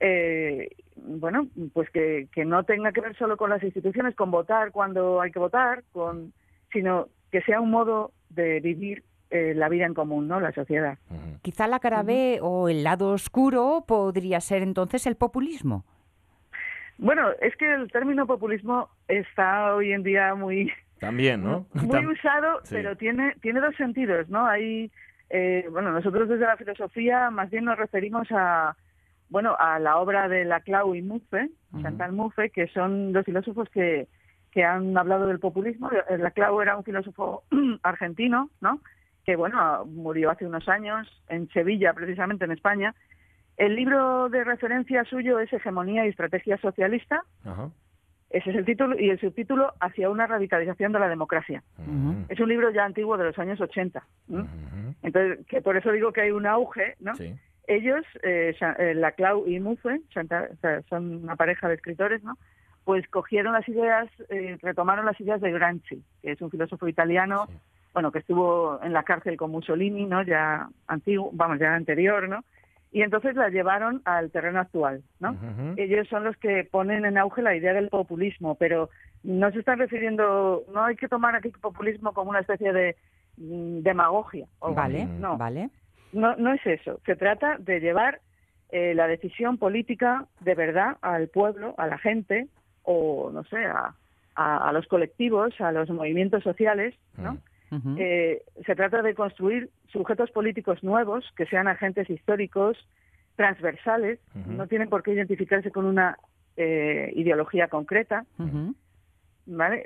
Eh, bueno, pues que, que no tenga que ver solo con las instituciones, con votar cuando hay que votar, con, sino que sea un modo de vivir eh, la vida en común, ¿no? La sociedad. Quizá la cara B o el lado oscuro podría ser entonces el populismo. Bueno, es que el término populismo está hoy en día muy también, ¿no? Muy usado, pero tiene tiene dos sentidos, ¿no? Hay eh, bueno, nosotros desde la filosofía más bien nos referimos a bueno, a la obra de Laclau y Muffe, Chantal Muffe, que son los filósofos que, que han hablado del populismo. Laclau era un filósofo argentino, ¿no? Que bueno, murió hace unos años en Sevilla, precisamente en España. El libro de referencia suyo es Hegemonía y Estrategia Socialista. Ajá. Ese es el título y el subtítulo Hacia una radicalización de la democracia. Es un libro ya antiguo de los años 80. Entonces, que por eso digo que hay un auge, ¿no? Ellos, eh, eh, la Clau y Muffe, son una pareja de escritores, ¿no? Pues cogieron las ideas, eh, retomaron las ideas de Gramsci, que es un filósofo italiano, bueno, que estuvo en la cárcel con Mussolini, ¿no? Ya antiguo, vamos, ya anterior, ¿no? Y entonces la llevaron al terreno actual, ¿no? Ellos son los que ponen en auge la idea del populismo, pero no se están refiriendo, no hay que tomar aquí populismo como una especie de mm, demagogia. vale, no. vale. No, no es eso. Se trata de llevar eh, la decisión política de verdad al pueblo, a la gente, o no sé, a, a, los colectivos, a los movimientos sociales, ¿no? Eh, se trata de construir sujetos políticos nuevos que sean agentes históricos transversales, no tienen por qué identificarse con una eh, ideología concreta.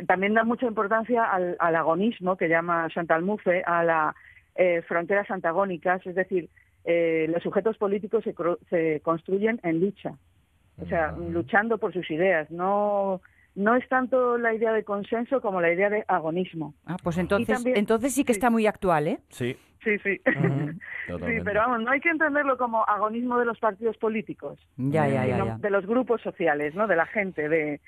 También da mucha importancia al, agonismo que llama Chantal Mouffe, a las eh, fronteras antagónicas, es decir, los sujetos políticos se, se, construyen en lucha, o sea, luchando por sus ideas, no no es tanto la idea de consenso como la idea de agonismo. Ah, pues entonces, entonces sí que está muy actual, ¿eh? Sí. Sí, sí. sí, pero vamos, no hay que entenderlo como agonismo de los partidos políticos. Ya, ya, ya, De los grupos sociales, ¿no? De la gente, de,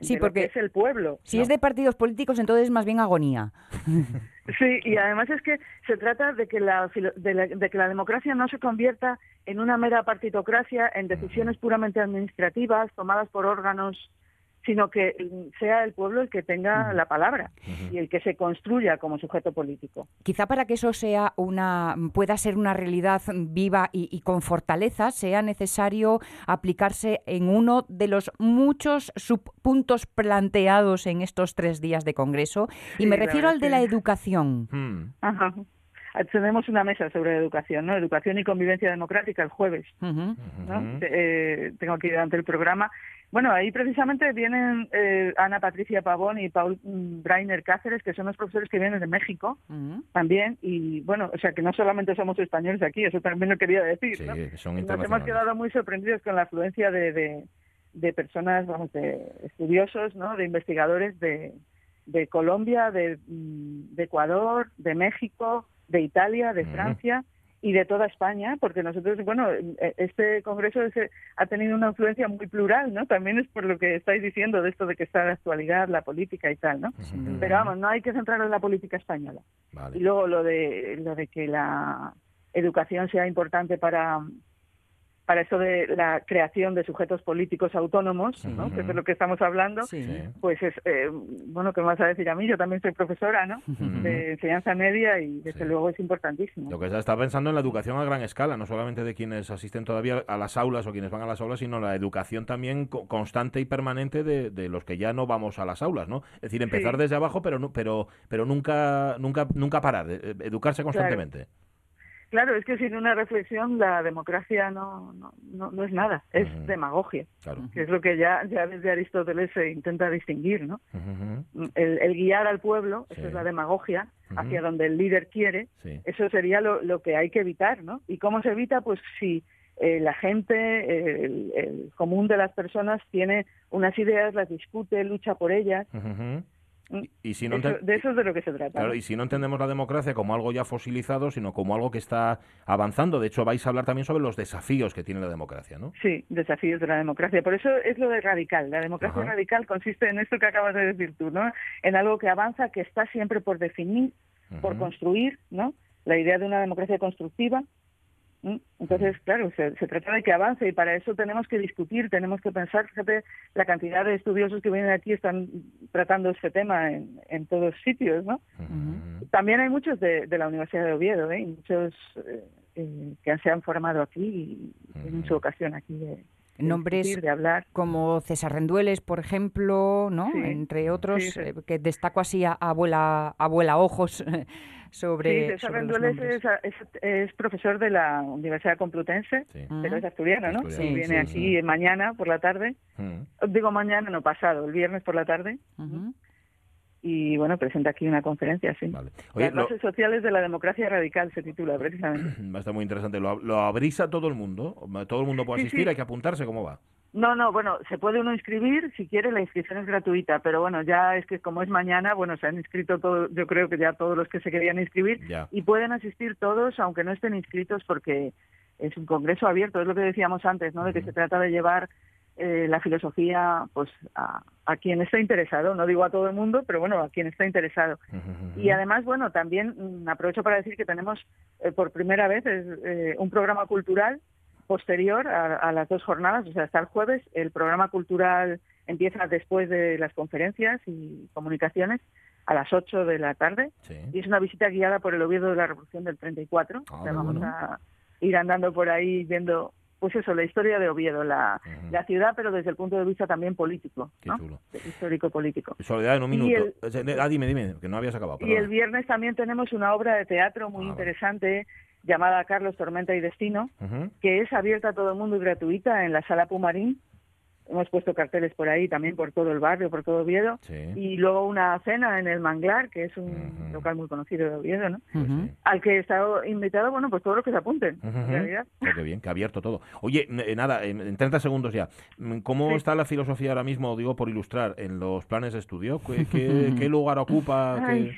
sí, porque es el pueblo. Si es de partidos políticos, entonces es más bien agonía. Sí, y además es que se trata de que la, de, que la democracia no se convierta en una mera partitocracia, en decisiones puramente administrativas tomadas por órganos sino que sea el pueblo el que tenga la palabra y el que se construya como sujeto político. Quizá para que eso sea una pueda ser una realidad viva y, con fortaleza sea necesario aplicarse en uno de los muchos subpuntos planteados en estos tres días de congreso y me refiero al de la educación. Hmm. Ajá. Tenemos una mesa sobre educación, ¿no? Educación y convivencia democrática el jueves. Eh, tengo aquí delante el programa bueno, ahí precisamente vienen eh, Ana Patricia Pavón y Paul mm, Brainer Cáceres, que son los profesores que vienen de México también. Y bueno, o sea, que no solamente somos españoles aquí, eso también lo quería decir. Sí, ¿no? son Nos hemos quedado muy sorprendidos con la afluencia de, de, personas, vamos, de estudiosos, ¿no? De investigadores de, de Colombia, de, mm, de Ecuador, de México, de Italia, de Francia y de toda España, porque nosotros, bueno, este congreso ha tenido una influencia muy plural, ¿no? También es por lo que estáis diciendo de esto de que está la actualidad, la política y tal, ¿no? Pero vamos, no hay que centrarlo en la política española. Y luego lo de lo de que la educación sea importante para para eso de la creación de sujetos políticos autónomos, ¿no? que es de lo que estamos hablando, pues es, eh, bueno, ¿qué me vas a decir a mí? Yo también soy profesora, ¿no? De enseñanza media y desde luego es importantísimo. Lo que se está pensando en la educación a gran escala, no solamente de quienes asisten todavía a las aulas o quienes van a las aulas, sino la educación también constante y permanente de, los que ya no vamos a las aulas, ¿no? Es decir, empezar desde abajo, pero, pero, pero nunca, nunca, nunca parar, eh, educarse constantemente. Claro, es que sin una reflexión la democracia no, no, no, no es nada, es demagogia, que es lo que ya, ya desde Aristóteles se intenta distinguir, ¿no? el, el guiar al pueblo, eso es la demagogia, hacia donde el líder quiere, eso sería lo, lo que hay que evitar, ¿no? ¿Y cómo se evita? Pues si eh, la gente, el, el común de las personas tiene unas ideas, las discute, lucha por ellas. Y si no Eso- de eso es de lo que se trata. Y si no entendemos la democracia como algo ya fosilizado, sino como algo que está avanzando. De hecho, vais a hablar también sobre los desafíos que tiene la democracia, ¿no? Sí, desafíos de la democracia. Por eso es lo de radical. La democracia Ajá. radical consiste en esto que acabas de decir tú, ¿no? En algo que avanza, que está siempre por definir, por construir, ¿no? La idea de una democracia constructiva. Entonces, claro, se, se trata de que avance y para eso tenemos que discutir, tenemos que pensar. Fíjate, la cantidad de estudiosos que vienen aquí están tratando este tema en, en todos sitios, ¿no? También hay muchos de, de la Universidad de Oviedo, ¿eh? Muchos eh, eh, que se han formado aquí y tienen su ocasión aquí de, de Nombres discutir, de hablar. como César Rendueles, por ejemplo, ¿no? Sí, Entre otros, sí, sí. eh, que destaco así a abuela, abuela ojos sobre, sí, César Rendueles es, es, es profesor de la Universidad Complutense, pero es asturiano, ¿no? Sí, viene sí, aquí sí. mañana por la tarde. Digo mañana, no pasado, el viernes por la tarde. Y bueno, presenta aquí una conferencia, sí. Oye, Las lo- bases sociales de la democracia radical se titula precisamente. Va a estar muy interesante. ¿Lo, lo abrís a todo el mundo? ¿Todo el mundo puede Sí, asistir? sí. ¿Hay que apuntarse? ¿Cómo va? No, no, bueno, se puede uno inscribir si quiere, la inscripción es gratuita, pero bueno, ya es que como es mañana, bueno, se han inscrito todo, yo creo que ya todos los que se querían inscribir Ya. y pueden asistir todos, aunque no estén inscritos, porque es un congreso abierto, es lo que decíamos antes, ¿no? De que se trata de llevar eh, la filosofía, pues, a, a quien está interesado, no digo a todo el mundo, pero bueno, a quien está interesado. Y además, bueno, también mm, aprovecho para decir que tenemos eh, por primera vez es, eh, un programa cultural posterior a, a las dos jornadas, o sea, hasta el jueves. El programa cultural empieza después de las conferencias y comunicaciones a las 8 de la tarde y es una visita guiada por el Oviedo de la Revolución del 34. Ah, o sea, vamos bueno. a ir andando por ahí viendo, pues eso, la historia de Oviedo, la, la ciudad, pero desde el punto de vista también político, ¿no? histórico-político. Soledad, en un minuto. el- Eh, Ah, dime, dime, que no habías acabado. Y el viernes también tenemos una obra de teatro Ah, muy interesante llamada Carlos Tormenta y Destino, que es abierta a todo el mundo y gratuita en la sala Pumarín. Hemos puesto carteles por ahí también por todo el barrio, por todo Oviedo. Y luego una cena en el Manglar, que es un local muy conocido de Oviedo, ¿no? Al que está invitado, bueno, pues todos los que se apunten, en Ujú. realidad. Oh, qué bien, que ha abierto todo. Oye, eh, nada, en, en 30 segundos ya. Mm, ¿Cómo está la filosofía ahora mismo, digo, por ilustrar, en los planes de estudio? ¿Qué, qué- qué lugar ocupa? ¿Qué- Ay.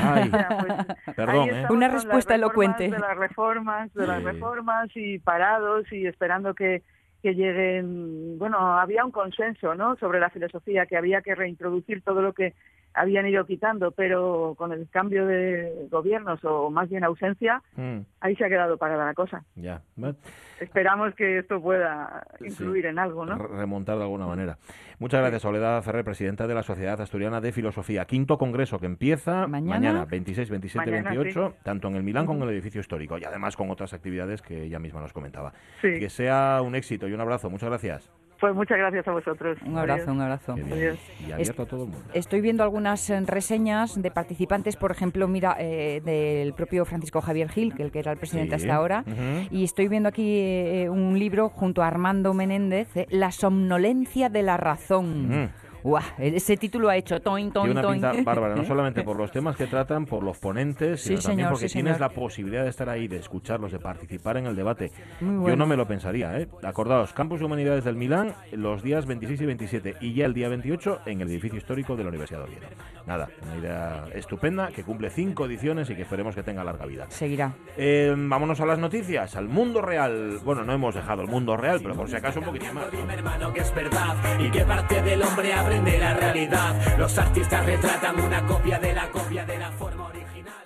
Ay, Ya, pues, perdón, ¿eh? Una respuesta elocuente. De las reformas, de las reformas y parados y esperando que, que lleguen. Bueno, había un consenso, ¿no? Sobre la filosofía, que había que reintroducir todo lo que habían ido quitando, pero con el cambio de gobiernos o más bien ausencia, Mm, ahí se ha quedado parada la cosa. ya. Bueno, Esperamos que esto pueda influir en algo, ¿no? re- remontar de alguna manera. Muchas gracias, Soledad Ferrer, presidenta de la Sociedad Asturiana de Filosofía. Quinto congreso que empieza Mañana. 26, 27, Mañana, 28, sí. tanto en el Milán como en el edificio histórico y además con otras actividades que ella misma nos comentaba. Sí. Que sea un éxito y un abrazo. Muchas gracias. Pues muchas gracias a vosotros. Un abrazo, Adiós. un abrazo. Adiós. Y abierto a todo el mundo. Estoy viendo algunas eh, reseñas de participantes, por ejemplo, mira, eh, del propio Francisco Javier Gil, que el que era el presidente Sí. hasta ahora, y estoy viendo aquí eh, un libro junto a Armando Menéndez, eh, La somnolencia de la razón. Ujú. Guau, ese título ha hecho toin, toin, Tiene una toin. pinta bárbara, no solamente por los temas que tratan, por los ponentes, Sí, sino también señor, porque sí, tienes señor. la posibilidad de estar ahí, de escucharlos, de participar en el debate. Yo no me lo pensaría, ¿eh? Acordaos, Campus de Humanidades del Milán, los días 26 y 27, y ya el día 28 en el edificio histórico de la Universidad de Oviedo. Nada, una idea estupenda que cumple cinco ediciones y que esperemos que tenga larga vida. Seguirá. Eh, vámonos a las noticias, al mundo real. Bueno, no hemos dejado el mundo real, pero por si acaso un poquitín más. ¿no? Aprende la realidad. Los artistas retratan una copia de la copia de la forma original.